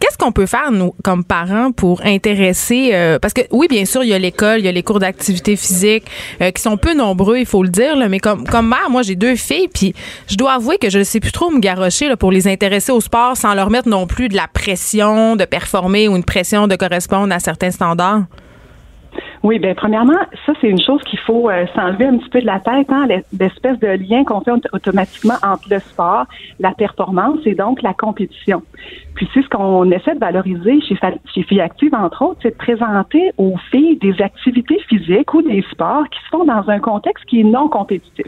Qu'est-ce qu'on peut faire nous comme parents pour intéresser euh, parce que oui bien sûr il y a l'école, il y a les cours d'activité physique euh, qui sont peu nombreux, il faut le dire là, mais comme comme mère, moi j'ai deux filles puis je dois avouer que je ne sais plus trop me garrocher là, pour les intéresser au sport sans leur mettre non plus de la pression de performer ou une pression de correspondre à certains standards. Oui, ben premièrement, ça c'est une chose qu'il faut euh, s'enlever un petit peu de la tête, hein, l'es- l'espèce de lien qu'on fait aut- automatiquement entre le sport, la performance et donc la compétition. Puis c'est ce qu'on essaie de valoriser chez, chez Filles Actives, entre autres, c'est de présenter aux filles des activités physiques ou des sports qui se font dans un contexte qui est non compétitif.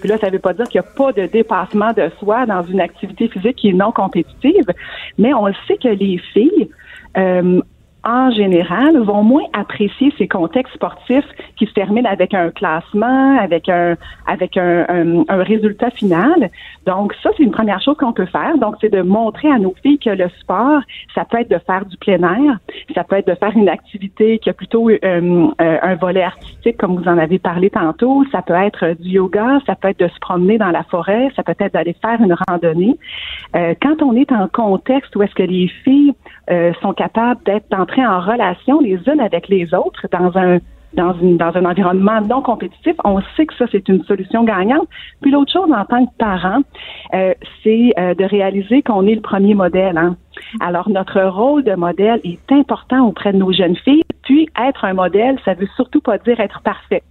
Puis là, ça ne veut pas dire qu'il n'y a pas de dépassement de soi dans une activité physique qui est non compétitive, mais on sait que les filles, euh, en général, vont moins apprécier ces contextes sportifs qui se terminent avec un classement, avec un avec un, un- résultat final. Donc ça, c'est une première chose qu'on peut faire. Donc c'est de montrer à nos filles que le sport, ça peut être de faire du plein air, ça peut être de faire une activité qui a plutôt euh, euh, un volet artistique, comme vous en avez parlé tantôt. Ça peut être du yoga, ça peut être de se promener dans la forêt, ça peut être d'aller faire une randonnée. Euh, quand on est en contexte où est-ce que les filles euh, sont capables d'être en relation les unes avec les autres dans un dans, une, dans un environnement non compétitif, on sait que ça, c'est une solution gagnante. Puis l'autre chose, en tant que parent, euh, c'est euh, de réaliser qu'on est le premier modèle. Hein. Alors, notre rôle de modèle est important auprès de nos jeunes filles. Puis, être un modèle, ça veut surtout pas dire être parfait.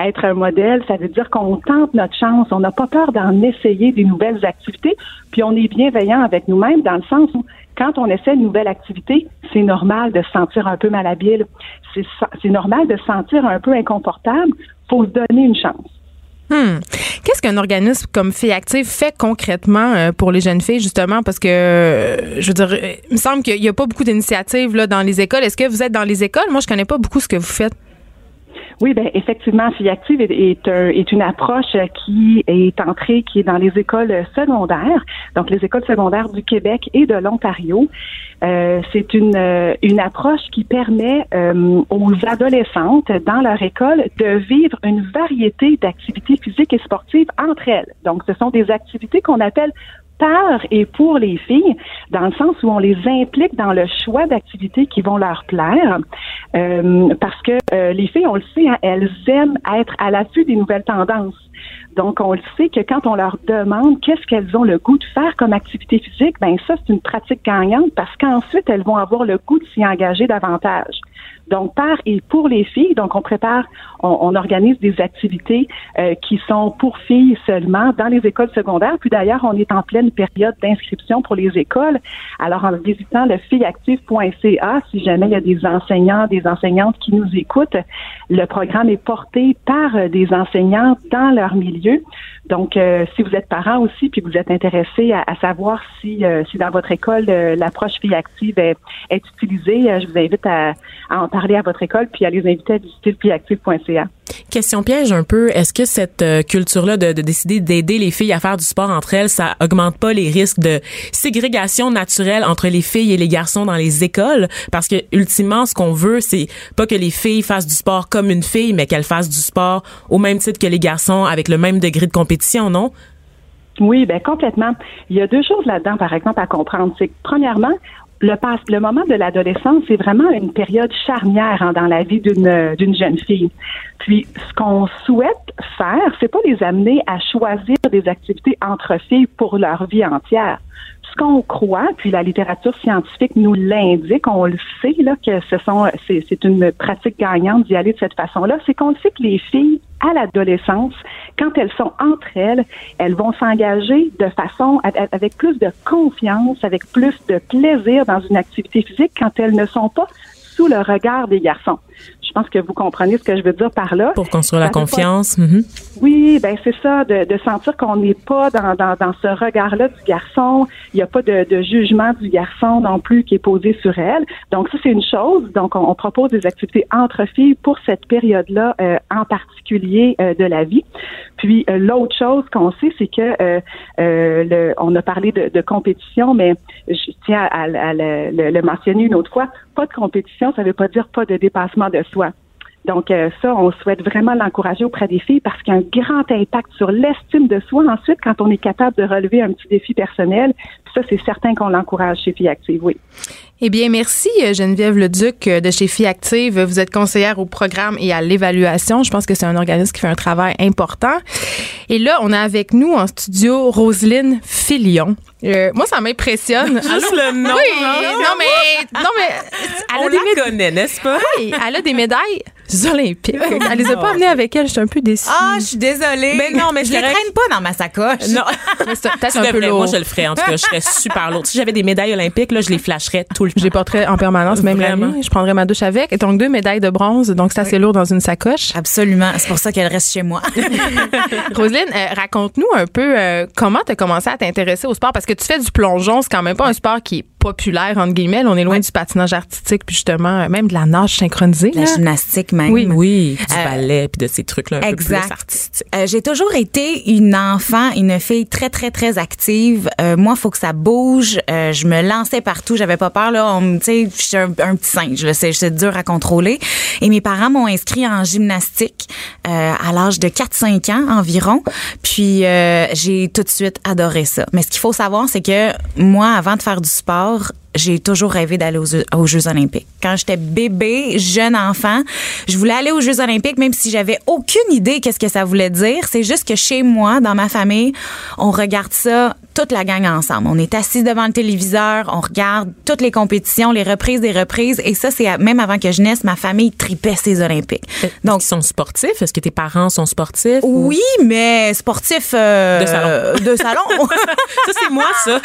Être un modèle, ça veut dire qu'on tente notre chance. On n'a pas peur d'en essayer des nouvelles activités. Puis on est bienveillant avec nous-mêmes dans le sens où quand on essaie une nouvelle activité, c'est normal de se sentir un peu malhabile. C'est normal de se sentir un peu inconfortable. Faut se donner une chance. Hmm. Qu'est-ce qu'un organisme comme Filles Active fait concrètement euh, pour les jeunes filles, justement? Parce que, euh, je veux dire, euh, il me semble qu'il n'y a pas beaucoup d'initiatives dans les écoles. Est-ce que vous êtes dans les écoles? Moi, je connais pas beaucoup ce que vous faites. Oui, ben effectivement, Fille Active est, un- est une approche qui est entrée, qui est dans les écoles secondaires, donc les écoles secondaires du Québec et de l'Ontario. Euh, c'est une, euh, une approche qui permet euh, aux adolescentes dans leur école de vivre une variété d'activités physiques et sportives entre elles. Donc, ce sont des activités qu'on appelle par et pour les filles, dans le sens où on les implique dans le choix d'activités qui vont leur plaire, euh, parce que euh, les filles, on le sait, hein, elles aiment être à l'affût des nouvelles tendances. Donc, on le sait que quand on leur demande qu'est-ce qu'elles ont le goût de faire comme activité physique, ben ça, c'est une pratique gagnante parce qu'ensuite, elles vont avoir le goût de s'y engager davantage. Donc, par et pour les filles, donc on prépare, on, organise des activités euh, qui sont pour filles seulement dans les écoles secondaires. Puis d'ailleurs, on est en pleine période d'inscription pour les écoles. Alors, en visitant le filleactive.ca, si jamais il y a des enseignants, des enseignantes qui nous écoutent, le programme est porté par euh, des enseignants dans leur milieu. Donc, euh, si vous êtes parent aussi, puis vous êtes intéressé à, savoir si, si dans votre école l'approche fille active est, utilisée, je vous invite à, en parler à votre école puis à les inviter à visiter le. Question piège un peu, est-ce que cette euh, culture-là de, décider d'aider les filles à faire du sport entre elles, ça augmente pas les risques de ségrégation naturelle entre les filles et les garçons dans les écoles? Parce que ultimement, ce qu'on veut, c'est pas que les filles fassent du sport comme une fille, mais qu'elles fassent du sport au même titre que les garçons avec le même degré de compétition, non? Oui, ben complètement. Il y a deux choses là-dedans, par exemple, à comprendre. C'est que premièrement, le, moment de l'adolescence, c'est vraiment une période charnière hein, dans la vie d'une d'une jeune fille. Puis, ce qu'on souhaite faire, c'est pas les amener à choisir des activités entre filles pour leur vie entière. Ce qu'on croit, puis la littérature scientifique nous l'indique, on le sait là que ce sont c'est une pratique gagnante d'y aller de cette façon-là, c'est qu'on sait que les filles à l'adolescence, quand elles sont entre elles, elles vont s'engager de façon avec plus de confiance, avec plus de plaisir dans une activité physique quand elles ne sont pas sous le regard des garçons. Je pense que vous comprenez ce que je veux dire par là. Pour construire la confiance. Mhm. Oui, ben c'est ça, de, sentir qu'on n'est pas dans, dans, ce regard-là du garçon. Il n'y a pas de, jugement du garçon non plus qui est posé sur elle. Donc ça, c'est une chose. Donc on, propose des activités entre filles pour cette période-là euh, en particulier euh, de la vie. Puis euh, l'autre chose qu'on sait, c'est que le, on a parlé de, compétition, mais je tiens à, le mentionner une autre fois. Pas de compétition, ça ne veut pas dire pas de dépassement de soi. Donc euh, ça, on souhaite vraiment l'encourager auprès des filles parce qu'il y a un grand impact sur l'estime de soi ensuite quand on est capable de relever un petit défi personnel. ça, c'est certain qu'on l'encourage chez Filles Actives, oui. Eh bien, merci Geneviève Leduc de chez Filles Active. Vous êtes conseillère au programme et à l'évaluation. Je pense que c'est un organisme qui fait un travail important. Et là, on a avec nous en studio Roselyne Filion. Euh, moi, ça m'impressionne. Juste le nom. Oui, non, mais, non, mais elle on la connaît, n'est-ce pas? Oui, elle a des médailles olympiques. Elle les a pas amenées avec elle. Je suis un peu déçue. Ah, je suis désolée. Mais non, mais je, les traîne pas dans ma sacoche. Non. peut-être un peu lourd. Moi, je le ferais. En tout cas, je serais super lourde. Si j'avais des médailles olympiques, là, je les flasherais tout le temps. Je les porterais en permanence, même la nuit. Je prendrais ma douche avec. Et donc, deux médailles de bronze. Donc, c'est assez lourd dans une sacoche. Absolument. C'est pour ça qu'elle reste chez moi. Roselyne, euh, raconte-nous un peu euh, comment tu as commencé à t'intéresser au sport? Parce que tu fais du plongeon. C'est quand même pas un sport qui est populaire, entre guillemets. On est loin du patinage artistique, puis justement, même de la nage synchronisée. La gymnastique même. Oui, oui du euh, ballet, puis de ces trucs-là un peu plus artistiques. Euh, j'ai toujours été une enfant, une fille très, très, très active. Euh, moi, faut que ça bouge. Euh, je me lançais partout. J'avais pas peur. Là, on, tu sais, je suis un, petit singe. C'est dur à contrôler. Et mes parents m'ont inscrit en gymnastique à l'âge de 4-5 ans environ. Puis, j'ai tout de suite adoré ça. Mais ce qu'il faut savoir, c'est que moi, avant de faire du sport, corps j'ai toujours rêvé d'aller aux, Jeux olympiques. Quand j'étais bébé, jeune enfant, je voulais aller aux Jeux olympiques même si j'avais aucune idée qu'est-ce que ça voulait dire. C'est juste que chez moi, dans ma famille, on regarde ça toute la gang ensemble. On est assis devant le téléviseur, on regarde toutes les compétitions, les reprises des reprises. Et ça, c'est même avant que je naisse, ma famille tripait ces Olympiques. Donc, ils sont sportifs? Est-ce que tes parents sont sportifs? Oui, mais sportifs euh, de salon. De salon. ça, c'est moi, ça.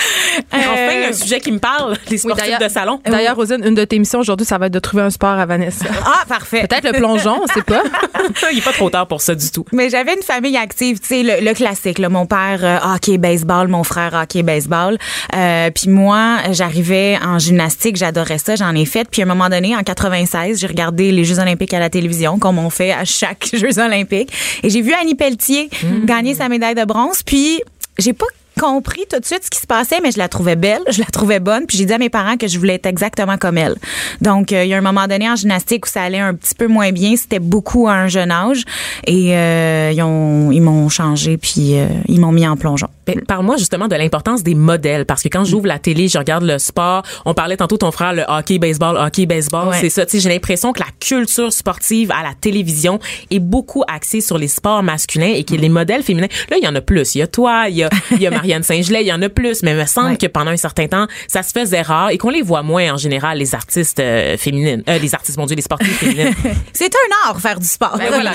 Enfin, un sujet qui me parle, les sportifs de salon. D'ailleurs, Rosine, une de tes missions aujourd'hui, ça va être de trouver un sport à Vanessa. Ah, parfait. Peut-être le plongeon, on sait pas. Il n'est pas trop tard pour ça du tout. Mais j'avais une famille active, tu sais, le, classique. Là, mon père, euh, hockey, baseball, mon frère, hockey baseball. Euh, puis moi, j'arrivais en gymnastique, j'adorais ça, j'en ai fait. Puis à un moment donné, en 96, j'ai regardé les Jeux olympiques à la télévision, comme on fait à chaque Jeux olympiques. Et j'ai vu Annie Pelletier mm. gagner sa médaille de bronze. Puis j'ai pas compris tout de suite ce qui se passait, mais je la trouvais belle, je la trouvais bonne, puis j'ai dit à mes parents que je voulais être exactement comme elle. Donc, euh, il y a un moment donné en gymnastique où ça allait un petit peu moins bien, c'était beaucoup à un jeune âge, et euh, ils ont, ils m'ont changé, puis euh, ils m'ont mis en plongeon. Ben, Parle-moi justement de l'importance des modèles parce que quand j'ouvre la télé, je regarde le sport. On parlait tantôt ton frère le hockey, baseball, hockey, baseball, Ouais. c'est ça. Tu sais, j'ai l'impression que la culture sportive à la télévision est beaucoup axée sur les sports masculins et que les modèles féminins. Là, il y en a plus. Il y a toi, il y a, il y a Marianne Saint-Gelais, il y en a plus. Mais il me semble Ouais. que pendant un certain temps, ça se faisait rare et qu'on les voit moins en général les artistes euh, féminines, euh, les artistes, mon Dieu, les sportifs féminines. C'est un art faire du sport. Ben voilà,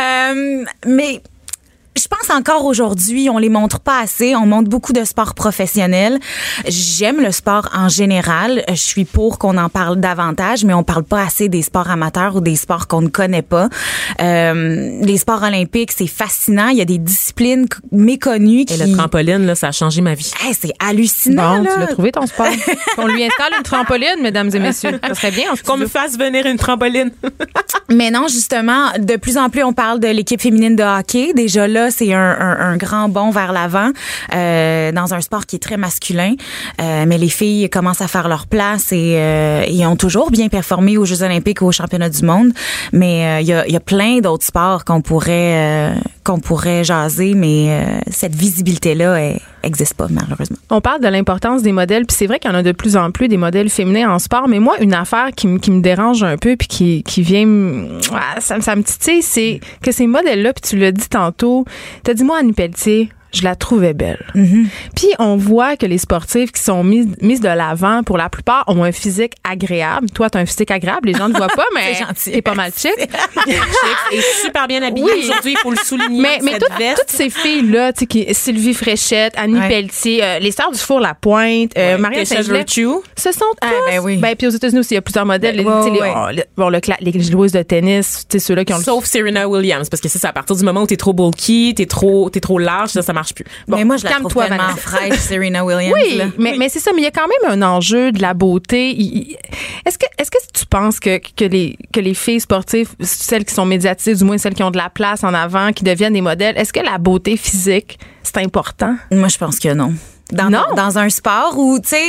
Euh, mais je pense encore aujourd'hui, on les montre pas assez. On montre beaucoup de sports professionnels. J'aime le sport en général. Je suis pour qu'on en parle davantage, mais on parle pas assez des sports amateurs ou des sports qu'on ne connaît pas. Euh, les sports olympiques, c'est fascinant. Il y a des disciplines méconnues Et qui. le trampoline, là, ça a changé ma vie. Hey, c'est hallucinant. Bon, là. tu l'as trouvé ton sport? Qu'on lui installe une trampoline, mesdames et messieurs. Ça serait bien. en Qu'on me fasse venir une trampoline. Mais non, justement, de plus en plus, on parle de l'équipe féminine de hockey. Déjà là, c'est un, un- un grand bond vers l'avant euh, dans un sport qui est très masculin. Euh, mais les filles commencent à faire leur place et, euh, ont toujours bien performé aux Jeux olympiques ou aux championnats du monde. Mais euh, il y, a, y a plein d'autres sports qu'on pourrait euh, qu'on pourrait jaser, mais euh, cette visibilité-là elle existe pas malheureusement. On parle de l'importance des modèles, puis c'est vrai qu'il y en a de plus en plus des modèles féminins en sport, mais moi, une affaire qui, me- qui me dérange un peu, puis qui, qui vient, me- ah, ça, me- ça me titille, c'est que ces modèles-là, puis tu l'as dit tantôt, t'as dit, moi, Annie Pelletier, je la trouvais belle. Puis on voit que les sportifs qui sont mises mises de l'avant, pour la plupart, ont un physique agréable. Toi, t'as un physique agréable, les gens ne voient pas, mais t'es pas mal chic. et super bien habillée Oui. aujourd'hui, il faut le souligner. Mais, mais cette toutes, veste. toutes ces filles-là, tu Sylvie Fréchette, Annie Ouais. Pelletier, euh, les sœurs du four La Pointe, euh, Ouais, Saint-Gelais, Virtue. ce sont tous. Ah, ben oui. Ben, puis aux États-Unis aussi, il y a plusieurs modèles. Les- tu oh, le- bon, le les joueuses de tennis, tu ceux-là qui ont le Sauf Serena Williams, parce que c'est à partir du moment où t'es trop bulky, t'es trop, t'es trop large, ça, ça marche plus. Bon. mais moi, je la trouve calme-toi, tellement fraîche, Serena Williams. Oui, là. mais, mais c'est ça, mais il y a quand même un enjeu de la beauté. Est-ce que, est-ce que tu penses que, que, les, que les filles sportives, celles qui sont médiatisées, du moins celles qui ont de la place en avant, qui deviennent des modèles, est-ce que la beauté physique, c'est important? Moi, je pense que non. Dans, Non? dans un sport où, tu sais,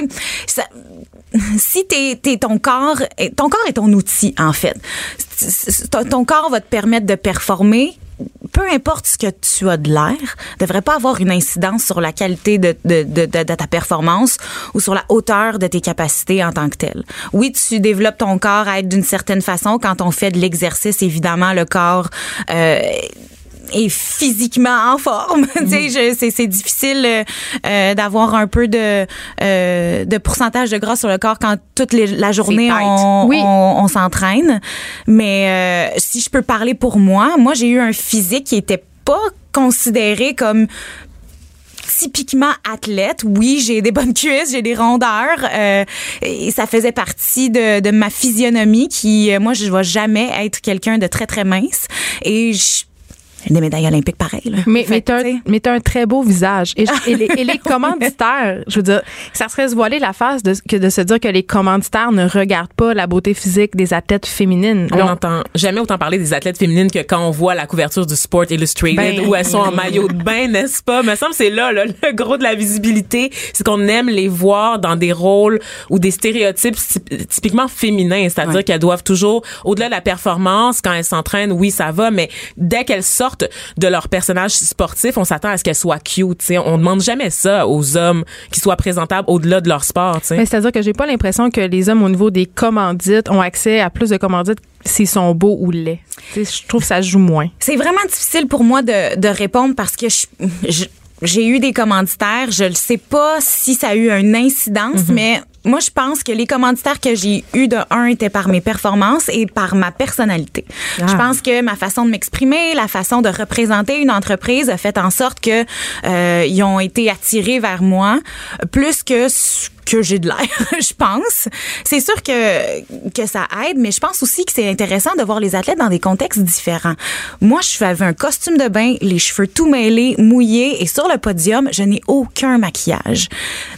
si t'es, t'es ton corps, ton corps est ton outil, en fait. Ton corps va te permettre de performer. Peu importe ce que tu as de l'air, devrait pas avoir une incidence sur la qualité de, ta performance ou sur la hauteur de tes capacités en tant que telle. Oui, tu développes ton corps à être d'une certaine façon. Quand on fait de l'exercice, évidemment, le corps euh, est physiquement en forme. je- c'est, c'est difficile euh, euh, d'avoir un peu de, euh, de pourcentage de gras sur le corps quand toute les- la journée on, Oui. on, on s'entraîne. Mais euh, si je peux parler pour moi, moi j'ai eu un physique qui était pas considéré comme typiquement athlète. Oui, j'ai des bonnes cuisses, j'ai des rondeurs. euh, et ça faisait partie de, de ma physionomie qui, euh, moi, je ne vais jamais être quelqu'un de très, très mince. Et je- des médailles olympiques pareilles. là. Mais, mais t'as un, un très beau visage. Et, les, et les commanditaires, je veux dire, ça serait se voiler la face de, que de se dire que les commanditaires ne regardent pas la beauté physique des athlètes féminines. On n'entend jamais autant parler des athlètes féminines que quand on voit la couverture du Sport Illustrated Ben, où elles sont en maillot de bain, n'est-ce pas? Me semble que c'est là, là, le gros de la visibilité. C'est qu'on aime les voir dans des rôles ou des stéréotypes typ- typiquement féminins. C'est-à-dire Ouais. qu'elles doivent toujours, au-delà de la performance, quand elles s'entraînent, oui, ça va, mais dès qu'elles sortent de leur personnage sportif, on s'attend à ce qu'elles soient cute. tu sais. On demande jamais ça aux hommes qui soient présentables au-delà de leur sport. c'est-à-dire que j'ai pas l'impression que les hommes, au niveau des commandites, ont accès à plus de commandites s'ils sont beaux ou laids. Je trouve que ça joue moins. C'est vraiment difficile pour moi de, de répondre parce que je- je- j'ai eu des commanditaires. Je ne sais pas si ça a eu une incidence, mais moi, je pense que les commanditaires que j'ai eus de un étaient par mes performances et par ma personnalité. Je pense que ma façon de m'exprimer, la façon de représenter une entreprise a fait en sorte que euh, ils ont été attirés vers moi plus que que j'ai de l'air, je pense. C'est sûr que que ça aide, mais je pense aussi que c'est intéressant de voir les athlètes dans des contextes différents. Moi, je avais un costume de bain, les cheveux tout mêlés, mouillés, et sur le podium, je n'ai aucun maquillage.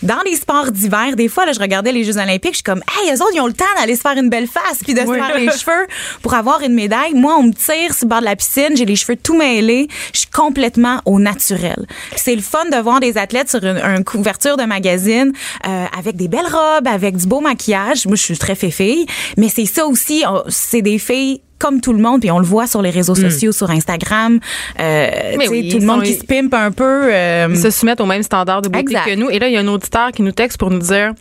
Dans les sports d'hiver, des fois, là, je regardais les Jeux Olympiques, je suis comme, hey, eux autres, ils ont le temps d'aller se faire une belle face puis de se faire les cheveux pour avoir une médaille. Moi, on me tire sur le bord de la piscine, j'ai les cheveux tout mêlés, je suis complètement au naturel. C'est le fun de voir des athlètes sur une, une couverture de magazine euh, avec des belles robes, avec du beau maquillage. Moi, je suis très fée mais c'est ça aussi, c'est des filles comme tout le monde, puis on le voit sur les réseaux sociaux, sur Instagram, euh, oui, tout le monde sont- qui se pimpe un peu. euh, Ils se soumettent au même standard de beauté Exact. que nous. Et là, il y a un auditeur qui nous texte pour nous dire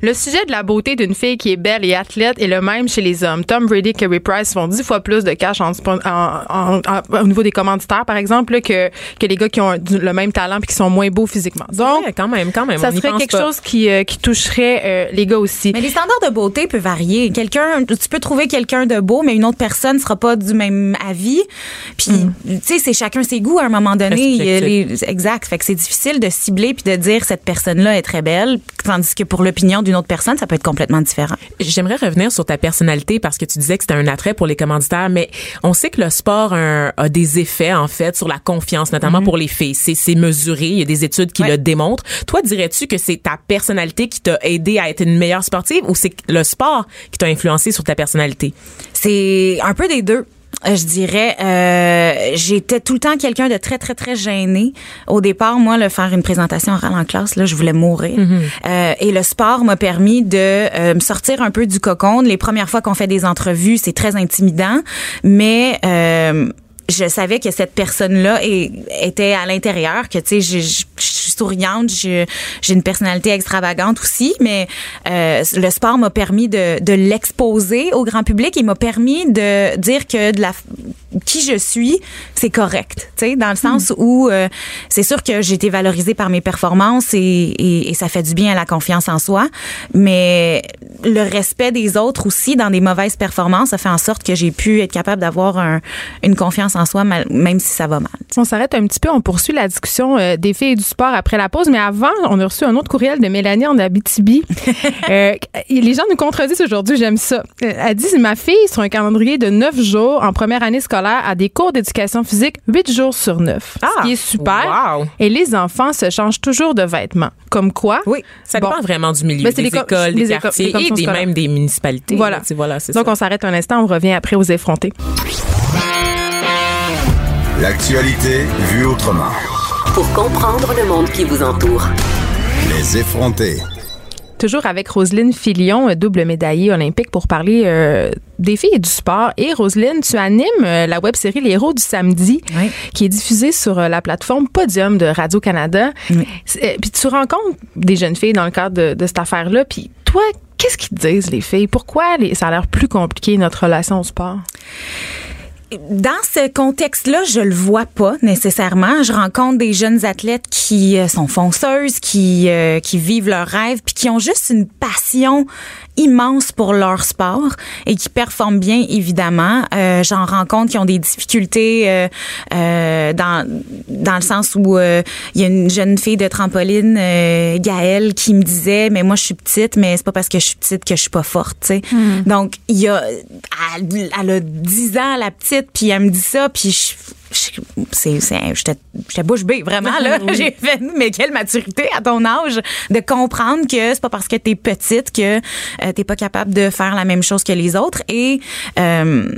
le sujet de la beauté d'une fille qui est belle et athlète est le même chez les hommes. Tom Brady et Kerry Price font dix fois plus de cash en, en- en- au niveau des commanditaires, par exemple, là, que, que les gars qui ont du- le même talent puis qui sont moins beaux physiquement. Donc, Ouais, quand même, quand même. ça on serait pense quelque pas. chose qui, euh, qui toucherait euh, les gars aussi. Mais les standards de beauté peuvent varier. Quelqu'un, tu peux trouver quelqu'un de beau, mais une autre personne sera pas du même avis. Puis, tu sais, c'est chacun ses goûts à un moment donné. Les- exact. Fait que c'est difficile de cibler puis de dire cette personne-là est très belle, tandis que pour l'opinion d'une autre personne, ça peut être complètement différent. J'aimerais revenir sur ta personnalité parce que tu disais que c'était un attrait pour les commanditaires, mais on sait que le sport a, a des effets en fait sur la confiance, notamment pour les filles. C'est c'est mesuré, il y a des études qui Ouais. le démontrent. Toi, dirais-tu que c'est ta personnalité qui t'a aidé à être une meilleure sportive ou c'est le sport qui t'a influencé sur ta personnalité? C'est un peu des deux. Euh, Je dirais, euh, j'étais tout le temps quelqu'un de très très très gêné. Au départ, moi, le faire une présentation orale en classe, là, je voulais mourir. Euh, et le sport m'a permis de euh, me sortir un peu du cocon. Les premières fois qu'on fait des entrevues, c'est très intimidant, mais euh, je savais que cette personne-là était à l'intérieur, que tu sais, je, je- je suis souriante, j'ai une personnalité extravagante aussi, mais euh, le sport m'a permis de, de l'exposer au grand public et m'a permis de dire que de la qui je suis, c'est correct, tu sais, dans le sens où euh, c'est sûr que j'ai été valorisée par mes performances et, et, et ça fait du bien à la confiance en soi, mais le respect des autres aussi dans des mauvaises performances, ça fait en sorte que j'ai pu être capable d'avoir un- une confiance en soi, mal- même si ça va mal. On s'arrête un petit peu, on poursuit la discussion euh, des filles et du sport après la pause, mais avant, on a reçu un autre courriel de Mélanie en Abitibi. Euh, les gens nous contredisent aujourd'hui, j'aime ça. Euh, Elle dit ma fille sur un calendrier de neuf jours en première année scolaire a des cours d'éducation physique huit jours sur neuf. Ah, ce qui est super. wow. Et les enfants se changent toujours de vêtements. Comme quoi? Oui. Ça Bon. dépend vraiment du milieu, Ben, c'est des écoles, les des éco- quartiers et des, même des municipalités. Voilà. Sais, voilà, Donc ça. on s'arrête un instant, on revient après aux effrontés. L'actualité vue autrement. Pour comprendre le monde qui vous entoure. Les effrontés. Toujours avec Roselyne Filion, euh, double médaillée olympique, pour parler euh, des filles et du sport. Et Roselyne, tu animes euh, la web-série Les Héros du samedi, Oui. qui est diffusée sur euh, la plateforme Podium de Radio-Canada. Oui. Puis tu rencontres des jeunes filles dans le cadre de, de cette affaire-là. Puis toi, qu'est-ce qu'ils te disent, les filles? Pourquoi les- ça a l'air plus compliqué, notre relation au sport? Dans ce contexte-là, je le vois pas nécessairement. Je rencontre des jeunes athlètes qui euh, sont fonceuses, qui euh, qui vivent leurs rêves, puis qui ont juste une passion immense pour leur sport et qui performent bien évidemment. Euh, J'en rencontre qui ont des difficultés euh, euh, dans dans le sens où euh, il y a une jeune fille de trampoline, euh, Gaëlle, qui me disait mais moi je suis petite, mais c'est pas parce que je suis petite que je suis pas forte, tu sais. Donc il y a elle, elle a 10 ans la petite puis elle me dit ça puis je j'étais bouche bée vraiment là. J'ai fait mais quelle maturité à ton âge de comprendre que c'est pas parce que t'es petite que euh, t'es pas capable de faire la même chose que les autres. Et euh,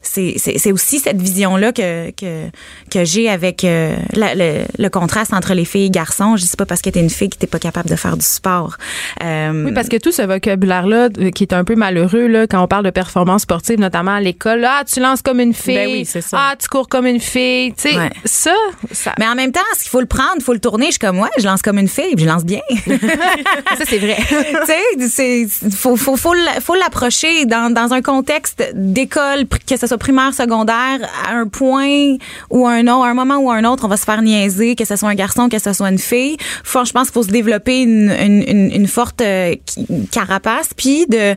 c'est aussi cette vision-là que, que, que j'ai avec euh, la- le, le contraste entre les filles et garçons. Je dis pas parce que t'es une fille que t'es pas capable de faire du sport. Euh, Oui, parce que tout ce vocabulaire-là, euh, qui est un peu malheureux, là, quand on parle de performance sportive, notamment à l'école, ah, tu lances comme une fille. Ben oui, ça. Ah, tu cours comme une fille. Tu sais, Ouais. ça, ça, mais en même temps, ce qu'il faut le prendre, il faut le tourner. Je suis comme, ouais, je lance comme une fille, puis je lance bien. ça c'est vrai. tu sais, c'est faut faut faut faut l'approcher dans dans un contexte d'école, que ce soit primaire, secondaire, à un point ou un autre, à un moment ou un autre, on va se faire niaiser, que ce soit un garçon, que ce soit une fille. Faut, je pense qu'il faut se développer une, une, une, une forte euh, carapace, puis de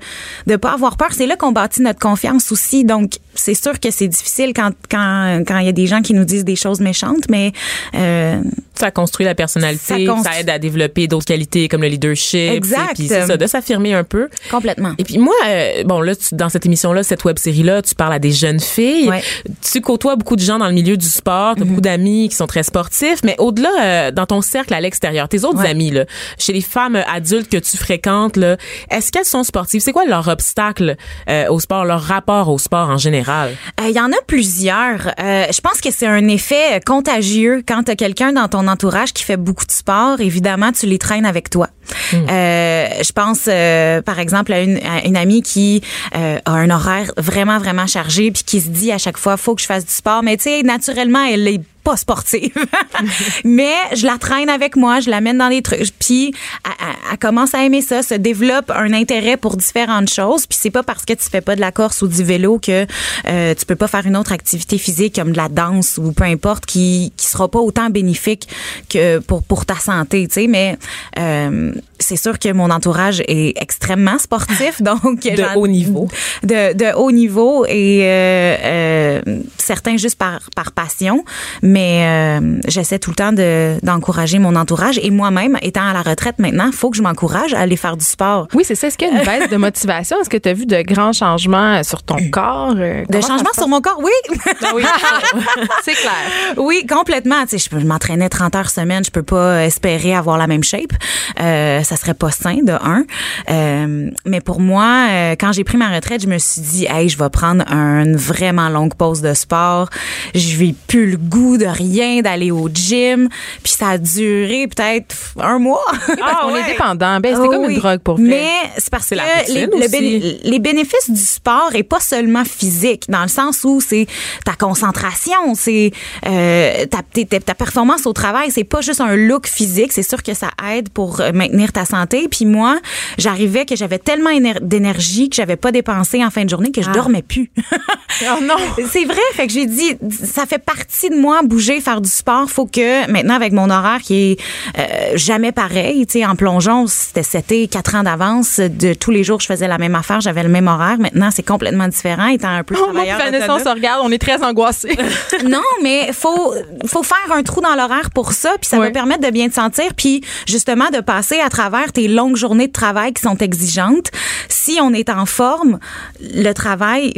de pas avoir peur. C'est là qu'on bâtit notre confiance aussi. Donc, c'est sûr que c'est difficile quand quand quand il y a des gens qui nous disent des choses méchantes, mais euh, Ça construit la personnalité, Ça aide à développer d'autres qualités comme le leadership. Exact. Puis c'est ça, de s'affirmer un peu. complètement. Et puis moi, euh, bon là, tu- dans cette émission-là, cette web série-là, tu parles à des jeunes filles. Ouais. Tu côtoies beaucoup de gens dans le milieu du sport, tu as beaucoup d'amis qui sont très sportifs, mais au-delà, euh, dans ton cercle à l'extérieur, tes autres Ouais. amis, là, chez les femmes adultes que tu fréquentes, est-ce qu'elles sont sportives? C'est quoi leur obstacle euh, au sport, leur rapport au sport en général? Euh, Il y en a plusieurs. Euh, je pense que c'est un effet contagieux quand tu as quelqu'un dans ton entourage qui fait beaucoup de sport. Évidemment, tu les traînes avec toi. Euh, je pense, euh, par exemple, à une, à une amie qui euh, a un horaire vraiment, vraiment chargé puis qui se dit à chaque fois, faut que je fasse du sport. Mais tu sais, naturellement, elle est pas sportive. Mais je la traîne avec moi, je l'amène dans des trucs. Puis elle, commence à aimer ça, se développe un intérêt pour différentes choses. Puis c'est pas parce que tu fais pas de la course ou du vélo que euh, tu peux pas faire une autre activité physique comme de la danse ou peu importe qui qui sera pas autant bénéfique que pour pour ta santé, tu sais. Mais euh, c'est sûr que mon entourage est extrêmement sportif, donc De haut niveau. de, de haut niveau et euh, euh, certains juste par, par passion. Mais euh, j'essaie tout le temps de, d'encourager mon entourage. Et moi-même, étant à la retraite maintenant, faut que je m'encourage à aller faire du sport. Oui, c'est ça. Est-ce qu'il y a une baisse de motivation? Est-ce que tu as vu de grands changements sur ton corps? Euh, De comment ça changement se sur mon corps, oui. passe? c'est clair. oui, complètement. Tu sais, je, peux- je m'entraînais 30 heures semaine. Je peux pas espérer avoir la même shape. Euh, ça serait pas sain, de un. Euh, mais pour moi, euh, quand j'ai pris ma retraite, je me suis dit, hey, je vais prendre une vraiment longue pause de sport. Je n'ai plus le goût de rien, d'aller au gym. Puis ça a duré peut-être un mois. Parce qu'on est dépendant. Ben, c'est Oh comme oui. une drogue pour vrai. Mais c'est parce que les, le béné- les bénéfices du sport est pas seulement physique, dans le sens où c'est ta concentration, c'est euh, ta, ta, ta performance au travail, c'est pas juste un look physique, c'est sûr que ça aide pour euh, maintenir ta santé. Puis moi, j'arrivais que j'avais tellement éner- d'énergie que j'avais pas dépensé en fin de journée que je dormais plus. Oh non! C'est vrai, fait que j'ai dit, ça fait partie de moi, bouger, faire du sport. Faut que maintenant, avec mon horaire qui est euh, jamais pareil, tu sais, en plongeon, c'était c'était quatre ans d'avance. De tous les jours, je faisais la même affaire, j'avais le même horaire. Maintenant, c'est complètement différent, étant un peu Oh, travailleur Vanessa, on se regarde, on est très angoissés. Non, mais faut faut faire un trou dans l'horaire pour ça, puis ça va permettre de bien te sentir, puis justement de passer à travers tes longues journées de travail qui sont exigeantes. Si on est en forme, le travail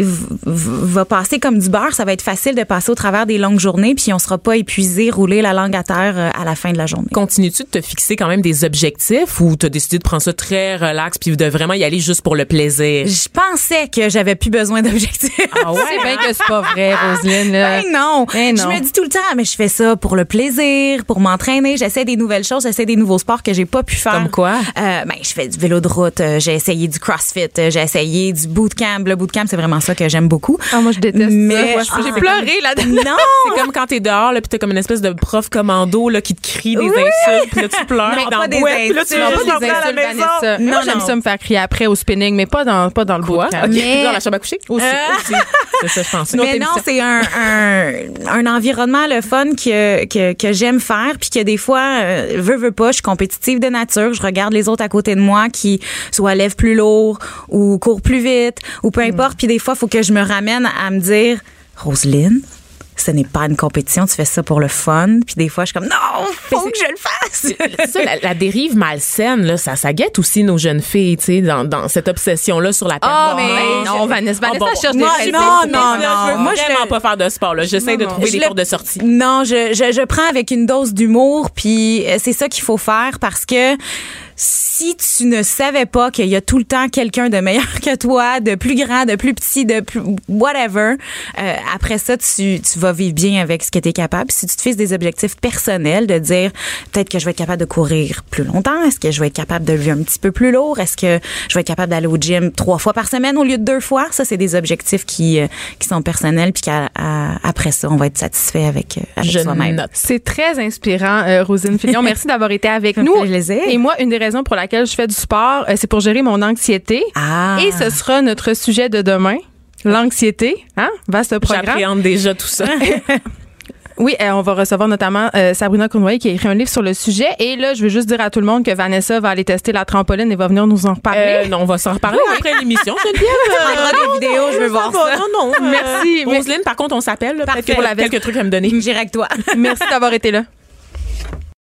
va passer comme du beurre. Ça va être facile de passer au travers des longues journées, puis on sera pas épuisé, rouler la langue à terre euh, à la fin de la journée. Continues-tu de te fixer quand même des objectifs ou t'as décidé de prendre ça très relax puis de vraiment y aller juste pour le plaisir? Je pensais que j'avais plus besoin d'objectifs. Ah ouais? C'est bien que c'est pas vrai, Roselyne. Ben non. Ben non. Je me dis tout le temps, mais je fais ça pour le plaisir, pour m'entraîner. J'essaie des nouvelles choses, j'essaie des nouveaux sports que j'ai pas pu faire. Comme quoi? Euh, ben, je fais du vélo de route, euh, j'ai essayé du CrossFit, euh, j'ai essayé du bootcamp. Le bootcamp, c'est vraiment ça que j'aime beaucoup. Ah, moi, je déteste Mais- ça. J'ai Ah. pleuré là-dedans. Non! C'est comme quand t'es dehors, là, pis t'as comme une espèce de prof commando, là, qui te crie des Oui. insultes, pis là, tu pleures Non, dans pas le des boîte, puis là, tu juste pas à la maison. Vanessa. Non, Moi, j'aime ça me faire crier après au spinning, mais pas dans, pas dans le Quoi? bootcamp. Ok, Mais- Dans la chambre à coucher? Aussi. aussi. C'est ça, je pense. Mais non, c'est un, un, un environnement le fun que, que, que j'aime faire puis que des fois euh, veux veux pas, je suis compétitive de nature, je regarde les autres à côté de moi qui soit lèvent plus lourd ou courent plus vite ou peu importe puis des fois faut que je me ramène à me dire Roselyne? Ce n'est pas une compétition, tu fais ça pour le fun. Puis des fois, je suis comme, non, faut que je le fasse. C'est ça, la, la dérive malsaine, là, ça, ça guette aussi nos jeunes filles, tu sais, dans, dans cette obsession-là sur la Ah, performance. mais non, Vanessa, Ah, Vanessa bon, cherche moi, des non, précipices, non, là, non. Je veux Moi, je vraiment pas faire de sport, là. J'essaie de Non, trouver Je des le- cours de sortie. Non, je, je, je prends avec une dose d'humour, puis euh, c'est ça qu'il faut faire parce que si tu ne savais pas qu'il y a tout le temps quelqu'un de meilleur que toi, de plus grand, de plus petit, de plus whatever, euh, après ça, tu, tu vas vivre bien avec ce que tu es capable. Si tu te fixes des objectifs personnels, de dire peut-être que je vais être capable de courir plus longtemps, est-ce que je vais être capable de lever un petit peu plus lourd, est-ce que je vais être capable d'aller au gym trois fois par semaine au lieu de deux fois, ça c'est des objectifs qui euh, qui sont personnels puis qu'après ça on va être satisfait avec, euh, avec soi-même. C'est très inspirant, euh, Rosine Fillon. Merci d'avoir été avec nous. plaisir. Et moi, une des raisons pour laquelle je fais du sport, euh, c'est pour gérer mon anxiété. Ah. Et ce sera notre sujet de demain. l'anxiété, hein? Vaste programme. J'appréhende déjà tout ça. Oui, euh, on va recevoir notamment euh, Sabrina Cournoyer qui a écrit un livre sur le sujet. Et là, je veux juste dire à tout le monde que Vanessa va aller tester la trampoline et va venir nous en reparler. Euh, non, on va s'en reparler après l'émission. Geneviève, On prendra des vidéos, je veux voir ça. Non, non. Merci. Roselyne, par contre, on s'appelle. Peut-être Pour la que quelques trucs à me donner. J'irai avec toi. Merci d'avoir été là.